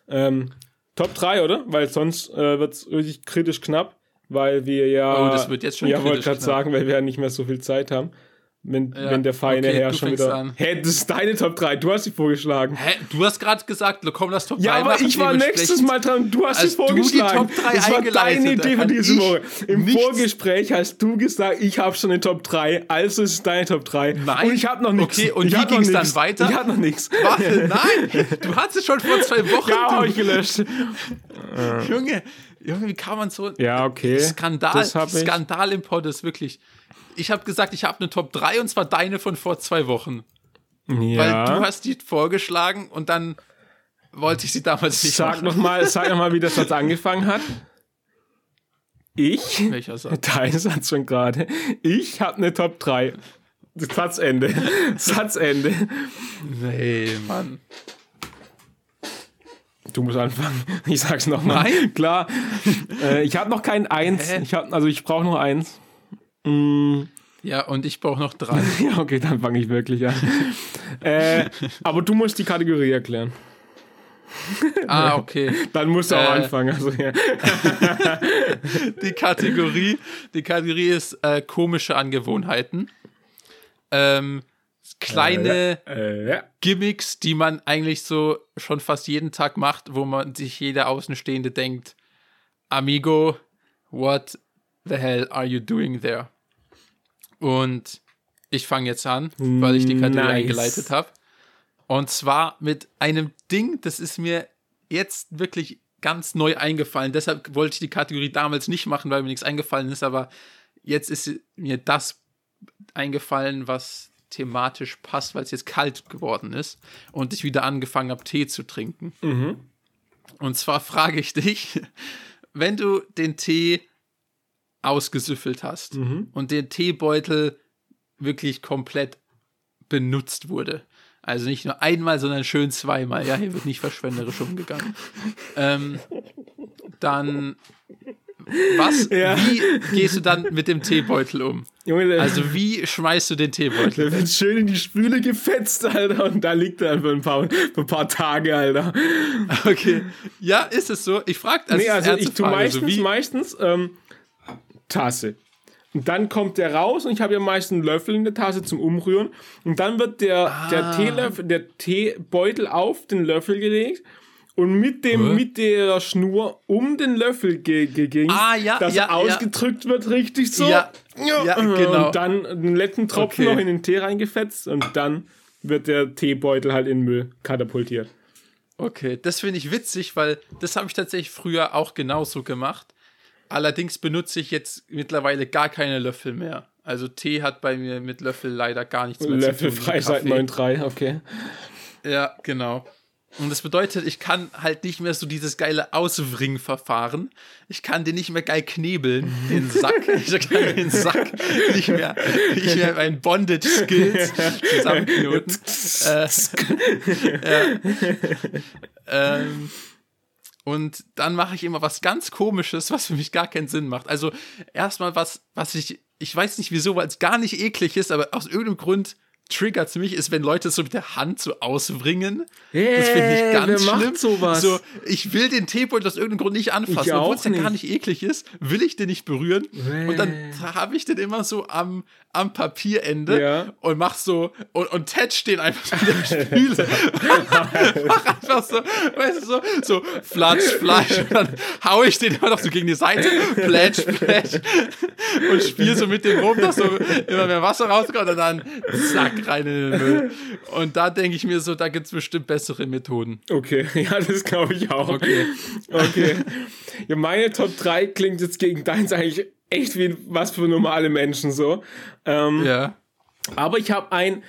Speaker 2: Ähm, Top 3, oder? Weil sonst äh, wird es richtig kritisch knapp, weil wir ja.
Speaker 1: Oh, das wird jetzt schon
Speaker 2: Ja, wollte gerade sagen, weil wir ja nicht mehr so viel Zeit haben. Wenn,
Speaker 1: Ja,
Speaker 2: wenn der feine
Speaker 1: okay,
Speaker 2: Herr schon wieder. Hä, das ist deine Top 3, du hast sie vorgeschlagen.
Speaker 1: Hä, du hast gerade gesagt, komm, lass Top 3
Speaker 2: Ja, aber ich war nächstes Mal dran, du hast
Speaker 1: Als
Speaker 2: es
Speaker 1: du die
Speaker 2: vorgeschlagen.
Speaker 1: Top 3
Speaker 2: das war deine Idee für diese Woche. Im
Speaker 1: nichts-
Speaker 2: Vorgespräch hast du gesagt, ich habe schon eine Top 3, also ist es deine Top 3.
Speaker 1: Nein.
Speaker 2: Und ich habe noch nichts.
Speaker 1: Okay, und
Speaker 2: ich
Speaker 1: wie
Speaker 2: noch
Speaker 1: ging's dann weiter?
Speaker 2: Ich habe noch nichts.
Speaker 1: Warte, [laughs] nein, du hattest es schon vor zwei [laughs] Wochen.
Speaker 2: Ja, habe ich gelöscht.
Speaker 1: Junge, Junge, wie kann man so.
Speaker 2: Ja, okay.
Speaker 1: Skandal,
Speaker 2: Das.
Speaker 1: Skandal im Pod ist wirklich. Ich habe gesagt, ich habe eine Top 3 und zwar deine von vor zwei Wochen.
Speaker 2: Ja.
Speaker 1: Weil du hast die vorgeschlagen und dann wollte ich sie damals nicht
Speaker 2: Sag
Speaker 1: machen.
Speaker 2: noch mal, sag noch mal, wie das Satz angefangen hat. Ich,
Speaker 1: Welcher Satz?
Speaker 2: dein Satz schon gerade, ich habe eine Top 3. Satzende. Satzende.
Speaker 1: Nee, Mann.
Speaker 2: Du musst anfangen. Ich sag's nochmal.
Speaker 1: Nein.
Speaker 2: Klar. Äh, ich habe noch kein Eins.
Speaker 1: Hä?
Speaker 2: Ich hab, also ich brauche noch eins.
Speaker 1: Ja, und ich brauche noch drei. [laughs]
Speaker 2: Ja, okay, dann fange ich wirklich an. [laughs] äh, aber du musst die Kategorie erklären.
Speaker 1: Ah, okay.
Speaker 2: Dann musst du auch
Speaker 1: Äh.
Speaker 2: anfangen. Also, ja. [laughs]
Speaker 1: die Kategorie, die Kategorie ist äh, komische Angewohnheiten. Ähm, kleine
Speaker 2: Äh, ja.
Speaker 1: Gimmicks, die man eigentlich so schon fast jeden Tag macht, wo man sich jeder Außenstehende denkt, Amigo, what the hell are you doing there? Und ich fange jetzt an, weil ich die Kategorie
Speaker 2: Nice.
Speaker 1: eingeleitet habe. Und zwar mit einem Ding, das ist mir jetzt wirklich ganz neu eingefallen. Deshalb wollte ich die Kategorie damals nicht machen, weil mir nichts eingefallen ist, aber jetzt ist mir das eingefallen, was thematisch passt, weil es jetzt kalt geworden ist und ich wieder angefangen habe, Tee zu trinken. Und zwar frage ich dich, [laughs] wenn du den Tee ausgesüffelt hast und den Teebeutel wirklich komplett benutzt wurde. Also nicht nur einmal, sondern schön zweimal. Ja, hier wird nicht verschwenderisch umgegangen. ähm, dann, was, [laughs]
Speaker 2: Ja.
Speaker 1: wie gehst du dann mit dem Teebeutel um?
Speaker 2: Junge, der,
Speaker 1: Also wie schmeißt du den Teebeutel?
Speaker 2: der wird schön in die Spüle gefetzt, Alter. Und da liegt er für ein paar, ein paar Tage, Alter. [laughs]
Speaker 1: Okay. Ja, ist es so? Ich frage das
Speaker 2: Nee, also ich tue meistens,
Speaker 1: so wie,
Speaker 2: meistens ähm, Tasse. Und dann kommt der raus und ich habe ja meistens einen Löffel in der Tasse zum Umrühren. Und dann wird der, der,
Speaker 1: Ah.
Speaker 2: Teelöffel, der Teebeutel auf den Löffel gelegt und mit, dem,
Speaker 1: Hä?
Speaker 2: mit der Schnur um den Löffel ge ge ging,
Speaker 1: Ah, ja,
Speaker 2: dass
Speaker 1: ja,
Speaker 2: er ausgedrückt wird, richtig so.
Speaker 1: Ja, ja, genau.
Speaker 2: Und dann den letzten Tropfen
Speaker 1: Okay.
Speaker 2: noch in den Tee reingefetzt und dann wird der Teebeutel halt in den Müll katapultiert.
Speaker 1: Okay, das finde ich witzig, weil das habe ich tatsächlich früher auch genauso gemacht. Allerdings benutze ich jetzt mittlerweile gar keine Löffel mehr. Also Tee hat bei mir mit Löffel leider gar nichts mehr
Speaker 2: Löffel
Speaker 1: zu tun.
Speaker 2: frei seit
Speaker 1: Kaffee.
Speaker 2: 9,3, okay.
Speaker 1: Ja, genau. Und das bedeutet, ich kann halt nicht mehr so dieses geile Auswringverfahren. Ich kann den nicht mehr geil knebeln, [laughs] den Sack. Ich kann den Sack nicht mehr, nicht mehr meinen Bondage-Skills [laughs] zusammenknoten. [laughs] äh, ja. ähm, und dann mache ich immer was ganz Komisches, was für mich gar keinen Sinn macht. Also erstmal was, was ich, ich weiß nicht wieso, weil es gar nicht eklig ist, aber aus irgendeinem Grund triggert mich, ist, wenn Leute so mit der Hand so auswringen. das finde ich
Speaker 2: Hey,
Speaker 1: ganz
Speaker 2: wer
Speaker 1: schlimm.
Speaker 2: sowas?
Speaker 1: So, ich will den Teebeutel aus irgendeinem Grund nicht anfassen, obwohl es ja gar
Speaker 2: nicht.
Speaker 1: nicht eklig ist, will ich den nicht berühren.
Speaker 2: Hey.
Speaker 1: Und dann habe ich den immer so am, am Papierende
Speaker 2: Ja.
Speaker 1: und mach so und, und tätsch den einfach so in der Spüle. [laughs] mach einfach so, weißt du, so, so flatsch, flatsch. Und dann hau ich den immer noch so gegen die Seite, plätsch, plätsch. Und spiel so mit dem rum, dass so immer mehr Wasser rauskommt und dann zack rein in den Müll. Und da denke ich mir so, da gibt es bestimmt bessere Methoden.
Speaker 2: Okay, [laughs] ja, das glaube ich auch.
Speaker 1: Okay.
Speaker 2: Okay. Ja, meine Top 3 klingt jetzt gegen deins eigentlich echt wie was für normale Menschen so. Ähm,
Speaker 1: Ja.
Speaker 2: Aber ich habe ein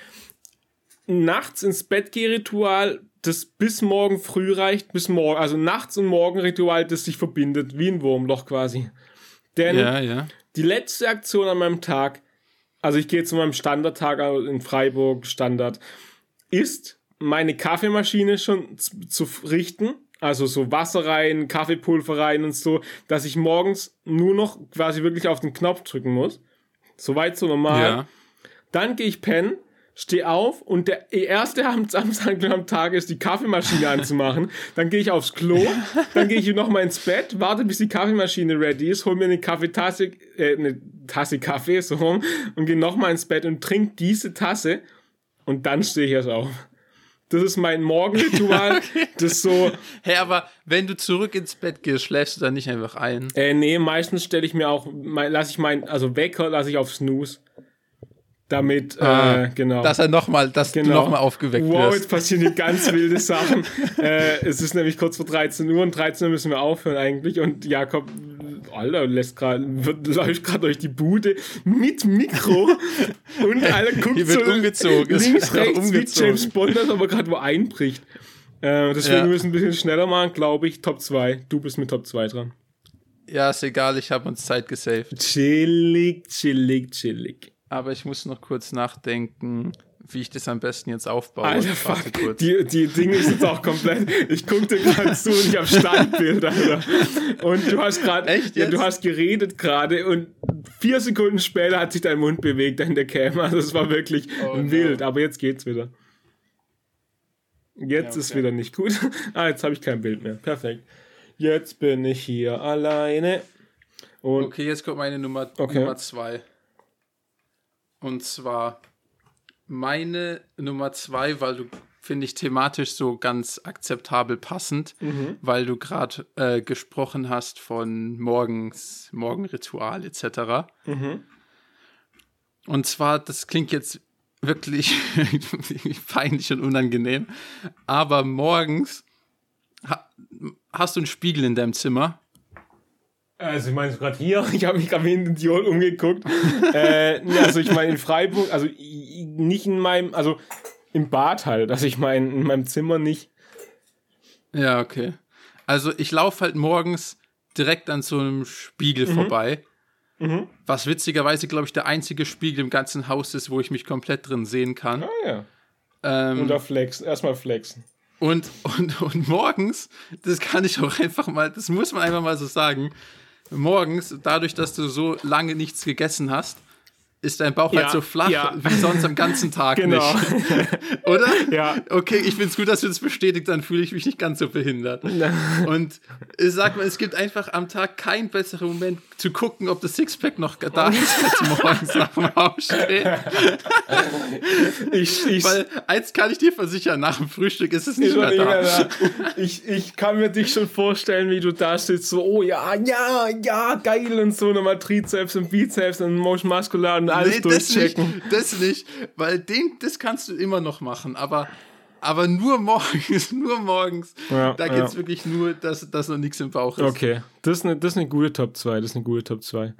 Speaker 2: nachts ins Bett geh Ritual, das bis morgen früh reicht, bis morgen, also nachts und morgen Ritual, das sich verbindet, wie ein Wurmloch quasi. Denn
Speaker 1: Ja, ja.
Speaker 2: die letzte Aktion an meinem Tag, also ich gehe zu meinem Standardtag in Freiburg, Standard, ist meine Kaffeemaschine schon zu, zu richten. Also so Wasser rein, Kaffeepulver rein und so, dass ich morgens nur noch quasi wirklich auf den Knopf drücken muss. Soweit so normal.
Speaker 1: Ja.
Speaker 2: Dann gehe ich pennen, stehe auf und der erste am Samstag am Tag ist, die Kaffeemaschine anzumachen. Dann gehe ich aufs Klo, dann gehe ich nochmal ins Bett, warte, bis die Kaffeemaschine ready ist, hol mir eine Kaffeetasse, äh, eine Tasse Kaffee so rum und gehe nochmal ins Bett und trinke diese Tasse und dann stehe ich erst auf. Das ist mein Morgenritual. [laughs] Das so,
Speaker 1: Hey, aber wenn du zurück ins Bett gehst, schläfst du dann nicht einfach ein?
Speaker 2: äh, nee, meistens stelle ich mir auch, lasse ich mein, also Wecker lasse ich auf Snooze. Damit,
Speaker 1: Ah,
Speaker 2: äh, genau.
Speaker 1: Dass er noch mal, dass du nochmal aufgeweckt
Speaker 2: Wow,
Speaker 1: wirst.
Speaker 2: jetzt passieren hier ganz wilde Sachen. [laughs] äh, es ist nämlich kurz vor 13 Uhr und 13 Uhr müssen wir aufhören eigentlich. Und Jakob, Alter, lässt gerade, läuft gerade durch die Bude mit Mikro [laughs] und Alter guckt
Speaker 1: Hier wird
Speaker 2: so
Speaker 1: umgezogen.
Speaker 2: Links,
Speaker 1: wird
Speaker 2: rechts wie
Speaker 1: umgezogen.
Speaker 2: James Bond, das aber gerade wo einbricht. Äh, deswegen
Speaker 1: Ja.
Speaker 2: müssen wir ein bisschen schneller machen, glaube ich. Top 2. Du bist mit Top 2 dran.
Speaker 1: Ja, ist egal, ich habe uns Zeit gesaved.
Speaker 2: Chillig, chillig, chillig.
Speaker 1: Aber ich muss noch kurz nachdenken, wie ich das am besten jetzt aufbaue.
Speaker 2: Alter, fuck.
Speaker 1: kurz.
Speaker 2: Die, die Dinge ist jetzt auch komplett. Ich guck dir gerade zu und ich habe Standbild, Alter. Und du hast gerade. Ja, du hast geredet gerade und vier Sekunden später hat sich dein Mund bewegt in der Cam. Also es war wirklich
Speaker 1: Oh, no.
Speaker 2: wild, aber jetzt geht's wieder. Jetzt
Speaker 1: Ja,
Speaker 2: ist
Speaker 1: okay.
Speaker 2: wieder nicht gut. [laughs] ah, jetzt habe ich kein Bild mehr. Perfekt. Jetzt bin ich hier alleine. Und
Speaker 1: Okay, jetzt kommt meine Nummer,
Speaker 2: Okay.
Speaker 1: Nummer zwei. Und zwar meine Nummer zwei, weil du, finde ich, thematisch so ganz akzeptabel passend,
Speaker 2: Mhm.
Speaker 1: weil du gerade äh, gesprochen hast von morgens, Morgenritual etc.
Speaker 2: Mhm.
Speaker 1: Und zwar, das klingt jetzt wirklich [laughs] peinlich und unangenehm, aber morgens ha hast du einen Spiegel in deinem Zimmer.
Speaker 2: Also ich meine gerade hier, [laughs] ich habe mich gerade in den Tirol umgeguckt. äh, also ich meine in Freiburg, also nicht in meinem, also im Bad halt, also ich meine in meinem Zimmer nicht.
Speaker 1: Ja, okay. Also ich laufe halt morgens direkt an so einem Spiegel
Speaker 2: Mhm.
Speaker 1: vorbei. Was witzigerweise, glaube ich, der einzige Spiegel im ganzen Haus ist, wo ich mich komplett drin sehen kann.
Speaker 2: Ah ja.
Speaker 1: Ähm,
Speaker 2: Und da flexen, erstmal flexen.
Speaker 1: und, und, und morgens, das kann ich auch einfach mal, das muss man einfach mal so sagen, morgens, dadurch, dass du so lange nichts gegessen hast, ist dein Bauch
Speaker 2: Ja,
Speaker 1: halt so flach
Speaker 2: ja.
Speaker 1: wie sonst am ganzen Tag
Speaker 2: Genau.
Speaker 1: nicht. [laughs] Oder?
Speaker 2: Ja.
Speaker 1: Okay, ich finde es gut, dass du das bestätigt, dann fühle ich mich nicht ganz so behindert. [laughs] Und ich sag mal, es gibt einfach am Tag keinen besseren Moment zu gucken, ob das Sixpack noch da ist, als morgens nach dem Aufstehen. [laughs]
Speaker 2: Ich, ich,
Speaker 1: Weil eins kann ich dir versichern, nach dem Frühstück ist es nicht mehr da.
Speaker 2: da. Ich, ich kann mir dich schon vorstellen, wie du da sitzt, so, oh ja, ja, ja, geil und so, nochmal Trizeps und Bizeps und Motion Muscular und alles
Speaker 1: Nee, das nicht,
Speaker 2: durchchecken.
Speaker 1: das nicht, weil den, das kannst du immer noch machen, aber, aber nur morgens, [laughs] nur morgens.
Speaker 2: Ja,
Speaker 1: da geht's
Speaker 2: ja.
Speaker 1: wirklich nur, dass, dass noch nichts im Bauch ist.
Speaker 2: Okay, das ist eine, das ist eine gute Top 2, das ist eine gute Top 2.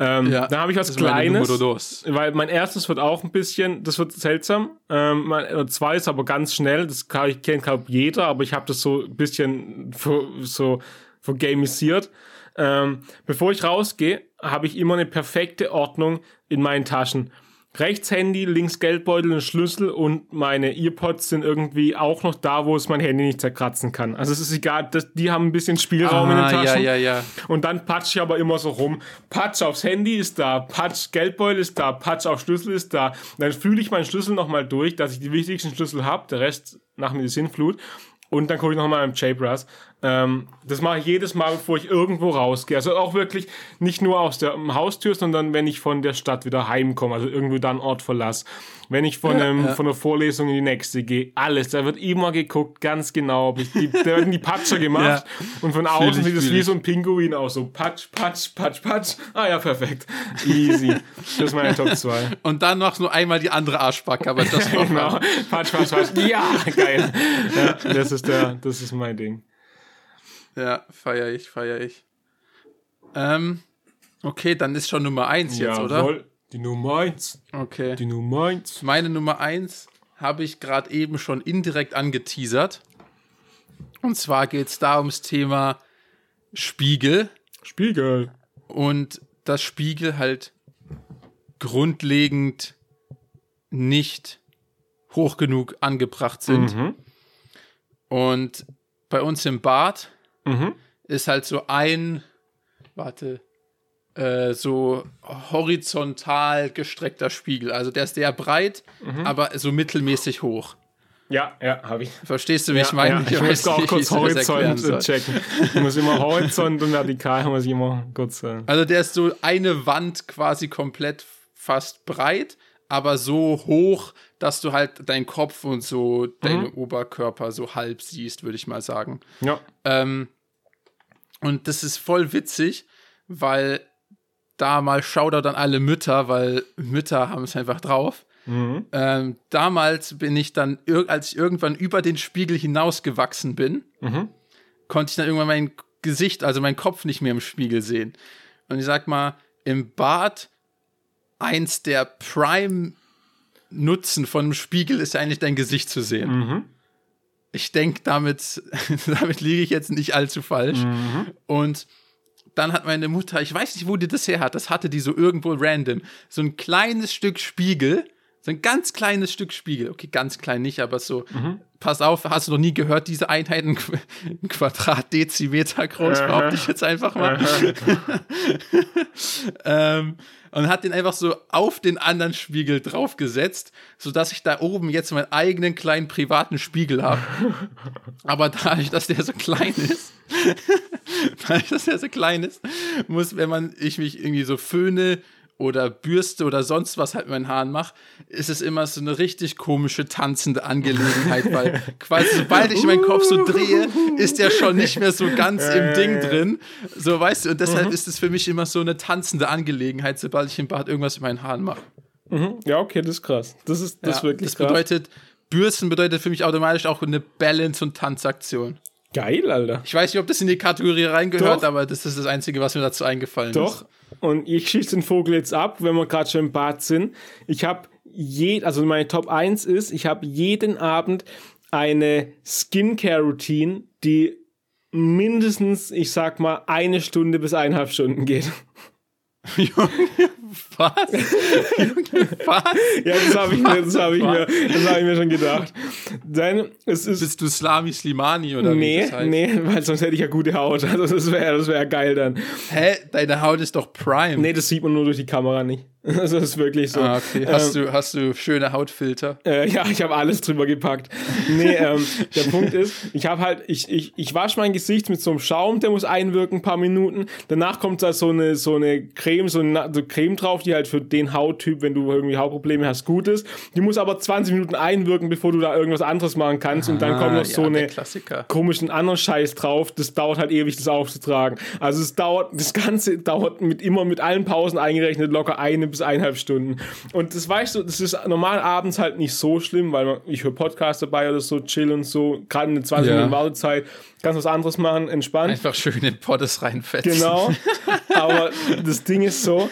Speaker 2: Ähm,
Speaker 1: Ja,
Speaker 2: da habe ich was Kleines, weil mein erstes wird auch ein bisschen, das wird seltsam. Ähm, mein äh, zwei ist aber ganz schnell, das kann ich kennt glaube jeder, aber ich habe das so ein bisschen ver- so vergamisiert. Ähm, bevor ich rausgehe, habe ich immer eine perfekte Ordnung in meinen Taschen. Rechts Handy, links Geldbeutel und Schlüssel und meine Earpods sind irgendwie auch noch da, wo es mein Handy nicht zerkratzen kann. Also es ist egal, das, die haben ein bisschen Spielraum in den
Speaker 1: Ah, ja,
Speaker 2: Taschen.
Speaker 1: ja, ja.
Speaker 2: Und dann patsch ich aber immer so rum. Patsch aufs Handy ist da, Patsch Geldbeutel ist da, Patsch auf Schlüssel ist da. Dann fühle ich meinen Schlüssel nochmal durch, dass ich die wichtigsten Schlüssel habe, der Rest nach mir die Sinnflut. Und dann gucke ich nochmal im J-Brass. Ähm, das mache ich jedes Mal, bevor ich irgendwo rausgehe. Also auch wirklich nicht nur aus der Haustür, sondern wenn ich von der Stadt wieder heimkomme, also irgendwo da einen Ort verlasse. Wenn ich von, einem,
Speaker 1: ja.
Speaker 2: von der Vorlesung in die nächste gehe, alles. Da wird immer geguckt, ganz genau. Ob ich die, da werden die Patscher [laughs] gemacht. Und von außen
Speaker 1: ich,
Speaker 2: sieht es
Speaker 1: fühl
Speaker 2: wie so ein Pinguin aus. So patsch, patsch, patsch, patsch. Ah ja, perfekt. Easy. Das ist meine Top 2. [laughs]
Speaker 1: Und dann noch nur einmal die andere Arschbacke, aber das [laughs] noch
Speaker 2: Genau. Patsch, patsch, patsch. Ja, geil. Ja, das ist der, das ist mein Ding.
Speaker 1: Ja, feier ich, feier ich. Ähm, okay, dann ist schon Nummer eins jetzt, oder?
Speaker 2: Jawohl. Die Nummer 1.
Speaker 1: Okay.
Speaker 2: Die Nummer 1.
Speaker 1: Meine Nummer eins habe ich gerade eben schon indirekt angeteasert. Und zwar geht es da ums Thema Spiegel
Speaker 2: Spiegel.
Speaker 1: und dass Spiegel halt grundlegend nicht hoch genug angebracht sind.
Speaker 2: Mhm.
Speaker 1: Und bei uns im Bad
Speaker 2: Mhm.
Speaker 1: ist halt so ein, warte, äh, so horizontal gestreckter Spiegel. Also der ist sehr breit,
Speaker 2: Mhm.
Speaker 1: aber so mittelmäßig hoch.
Speaker 2: Ja, ja, habe ich.
Speaker 1: Verstehst du, wie ich
Speaker 2: ja,
Speaker 1: meine?
Speaker 2: ja. Ich muss auch kurz
Speaker 1: ich
Speaker 2: Horizont checken. Ich muss immer Horizont und vertikal muss ich immer kurz. Äh,
Speaker 1: Also der ist so eine Wand quasi komplett fast breit, aber so hoch, dass du halt deinen Kopf und so deinen Oberkörper so halb siehst, würde ich mal sagen.
Speaker 2: ja.
Speaker 1: Ähm, und das ist voll witzig, weil da mal Shoutout an alle Mütter, weil Mütter haben es einfach drauf.
Speaker 2: Mhm.
Speaker 1: Ähm, damals bin ich dann, als ich irgendwann über den Spiegel hinausgewachsen bin,
Speaker 2: Mhm.
Speaker 1: konnte ich dann irgendwann mein Gesicht, also meinen Kopf nicht mehr im Spiegel sehen. Und ich sag mal, im Bad eins der Prime-Nutzen von einem Spiegel ist eigentlich dein Gesicht zu sehen.
Speaker 2: Mhm.
Speaker 1: Ich denke, damit, [laughs] damit liege ich jetzt nicht allzu falsch.
Speaker 2: Mhm.
Speaker 1: Und dann hat meine Mutter, ich weiß nicht, wo die das her hat, das hatte die so irgendwo random, so ein kleines Stück Spiegel, So ein ganz kleines Stück Spiegel. Okay, ganz klein nicht, aber so.
Speaker 2: Mhm.
Speaker 1: Pass auf, hast du noch nie gehört, diese Einheiten [laughs] Quadratdezimeter groß, behaupte ich jetzt einfach mal. [laughs] ähm, und hat den einfach so auf den anderen Spiegel draufgesetzt, sodass ich da oben jetzt meinen eigenen kleinen privaten Spiegel habe. [laughs] Aber dadurch, dass der so klein ist, [laughs] dadurch, dass der so klein ist, muss, wenn man ich mich irgendwie so föhne oder Bürste oder sonst was halt mit meinen Haaren mache, ist es immer so eine richtig komische tanzende Angelegenheit, weil [laughs] quasi sobald ich meinen Kopf so drehe, ist der schon nicht mehr so ganz im Ding drin. So weißt du, und deshalb
Speaker 2: Mhm.
Speaker 1: ist es für mich immer so eine tanzende Angelegenheit, sobald ich im Bad irgendwas mit meinen Haaren mache.
Speaker 2: Ja, okay, das ist krass. Das ist, das ist
Speaker 1: Ja,
Speaker 2: wirklich
Speaker 1: das
Speaker 2: krass.
Speaker 1: bedeutet, Bürsten bedeutet für mich automatisch auch eine Balance- und Tanzaktion.
Speaker 2: Geil, Alter.
Speaker 1: Ich weiß nicht, ob das in die Kategorie reingehört,
Speaker 2: Doch.
Speaker 1: aber das ist das Einzige, was mir dazu eingefallen
Speaker 2: Doch.
Speaker 1: ist.
Speaker 2: Und ich schieße den Vogel jetzt ab, wenn wir gerade schon im Bad sind. Ich habe je, also meine Top 1 ist, ich habe jeden Abend eine Skincare-Routine, die mindestens, ich sag mal, eine Stunde bis eineinhalb Stunden geht. [laughs] [laughs]
Speaker 1: Was? [laughs] Was?
Speaker 2: Ja, das habe ich, mir- das hab ich, mir- das hab ich mir schon gedacht. Denn es ist.
Speaker 1: Bist du Slami Slimani oder wie
Speaker 2: Nee,
Speaker 1: das heißt?
Speaker 2: nee, weil sonst hätte ich ja gute Haut. Also das wäre das wär geil dann.
Speaker 1: Hä? Deine Haut ist doch Prime.
Speaker 2: Nee, das sieht man nur durch die Kamera nicht. [laughs] Also das ist wirklich so.
Speaker 1: Ah, okay. Hast, du, hast du schöne Hautfilter?
Speaker 2: Äh, ja, ich habe alles drüber gepackt. Nee, ähm, der [laughs] Punkt ist, ich habe halt, ich, ich, ich wasche mein Gesicht mit so einem Schaum, der muss einwirken, ein paar Minuten. Danach kommt da so eine, so eine Creme, so eine so Creme drauf, die halt für den Hauttyp, wenn du irgendwie Hautprobleme hast, gut ist. Die muss aber 20 Minuten einwirken, bevor du da irgendwas anderes machen kannst. Und dann kommt noch so
Speaker 1: Ah, ja, der
Speaker 2: eine
Speaker 1: Klassiker.
Speaker 2: komischen anderen Scheiß drauf. Das dauert halt ewig, das aufzutragen. Also es dauert, das Ganze dauert mit immer mit allen Pausen eingerechnet locker eine bis eineinhalb Stunden. Und das weißt du, das ist normal abends halt nicht so schlimm, weil man, ich höre Podcasts dabei oder so, chill und so, gerade in der 20
Speaker 1: Ja.
Speaker 2: Minuten Wartezeit, kannst was anderes machen, entspannt.
Speaker 1: Einfach schön in Poddes reinfetzen.
Speaker 2: Genau. [laughs] Aber das Ding ist so,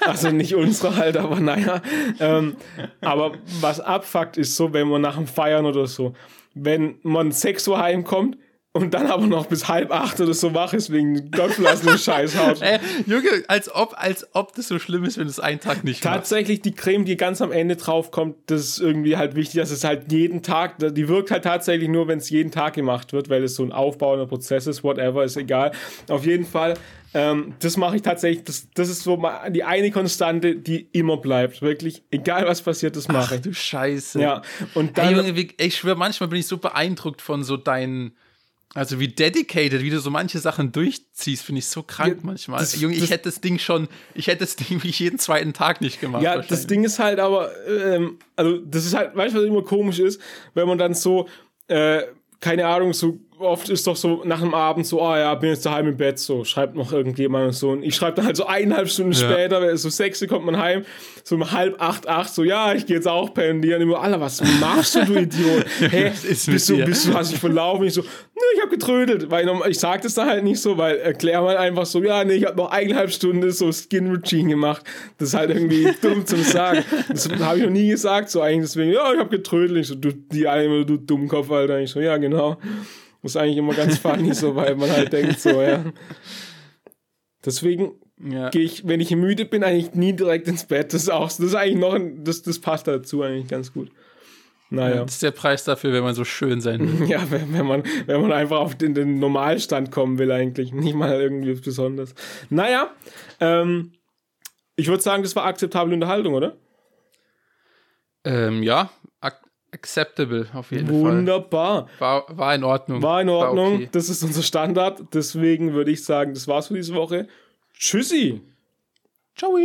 Speaker 2: also nicht unsere halt, aber naja. Ähm, aber was abfuckt, ist so, wenn man nach dem Feiern oder so, wenn man 6 Uhr heimkommt und dann aber noch bis halb acht oder so wach ist wegen gottverlassenem Scheißhaut.
Speaker 1: Äh, [laughs] Junge, als ob, als ob das so schlimm ist, wenn es einen Tag nicht.
Speaker 2: Tatsächlich die Creme, die ganz am Ende drauf kommt, das ist irgendwie halt wichtig, dass es halt jeden Tag, die wirkt halt tatsächlich nur, wenn es jeden Tag gemacht wird, weil es so ein aufbauender Prozess ist, whatever, ist egal. Auf jeden Fall, ähm, das mache ich tatsächlich, das, das ist so mal die eine Konstante, die immer bleibt, wirklich, egal was passiert, das mache
Speaker 1: Ach
Speaker 2: ich.
Speaker 1: du Scheiße.
Speaker 2: Ja, und dann,
Speaker 1: Junge, wie, ich schwöre, manchmal bin ich so beeindruckt von so deinen, also wie dedicated, wie du so manche Sachen durchziehst, finde ich so krank
Speaker 2: Ja,
Speaker 1: manchmal.
Speaker 2: das-
Speaker 1: Junge, ich
Speaker 2: das-
Speaker 1: hätte das Ding schon, ich hätte das Ding [laughs] wie jeden zweiten Tag nicht gemacht.
Speaker 2: Ja, das. Ding ist halt aber, ähm, also das ist halt, weißt du, was immer komisch ist, wenn man dann so, äh, keine Ahnung, so oft ist doch so nach einem Abend so, ah ja, bin jetzt daheim im Bett, so schreibt noch irgendjemand und so. Und ich schreibe dann halt so eineinhalb Stunden
Speaker 1: Ja.
Speaker 2: später, so sechs kommt man heim, so um halb acht, acht, so, ja, ich gehe jetzt auch pennen. Die dann immer, Alter, was machst du, du Idiot? [laughs] Hä, bist du,
Speaker 1: dir?
Speaker 2: bist du, hast dich verlaufen? Ich so, nö, ich habe getrödelt. Weil ich sag das dann halt nicht so, weil erklär mal einfach so, ja, nee, ich habe noch eineinhalb Stunden so Skin Routine gemacht. Das ist halt irgendwie dumm zum Sagen. Das habe ich noch nie gesagt, so eigentlich deswegen, ja, ich habe getrödelt. Ich so, du, die eine, du Dummkopf, Alter. Ich so, ja, genau. Das ist eigentlich immer ganz funny so, weil man halt denkt so, ja. Deswegen
Speaker 1: ja.
Speaker 2: gehe ich, wenn ich müde bin, eigentlich nie direkt ins Bett. Das ist auch, das ist eigentlich noch, ein, das, das passt dazu eigentlich ganz gut. Naja.
Speaker 1: Das ist der Preis dafür, wenn man so schön sein will. [laughs]
Speaker 2: Ja, wenn, wenn, man, wenn man einfach auf den, den Normalstand kommen will, eigentlich. Nicht mal irgendwie besonders. Naja, ähm, ich würde sagen, das war akzeptable Unterhaltung, oder?
Speaker 1: ähm, ja, acceptable auf jeden Fall.
Speaker 2: Wunderbar.
Speaker 1: War, war in Ordnung.
Speaker 2: War in Ordnung.
Speaker 1: okay.
Speaker 2: Das ist unser Standard. Deswegen würde ich sagen, das war's für diese Woche. Tschüssi.
Speaker 1: Ciao.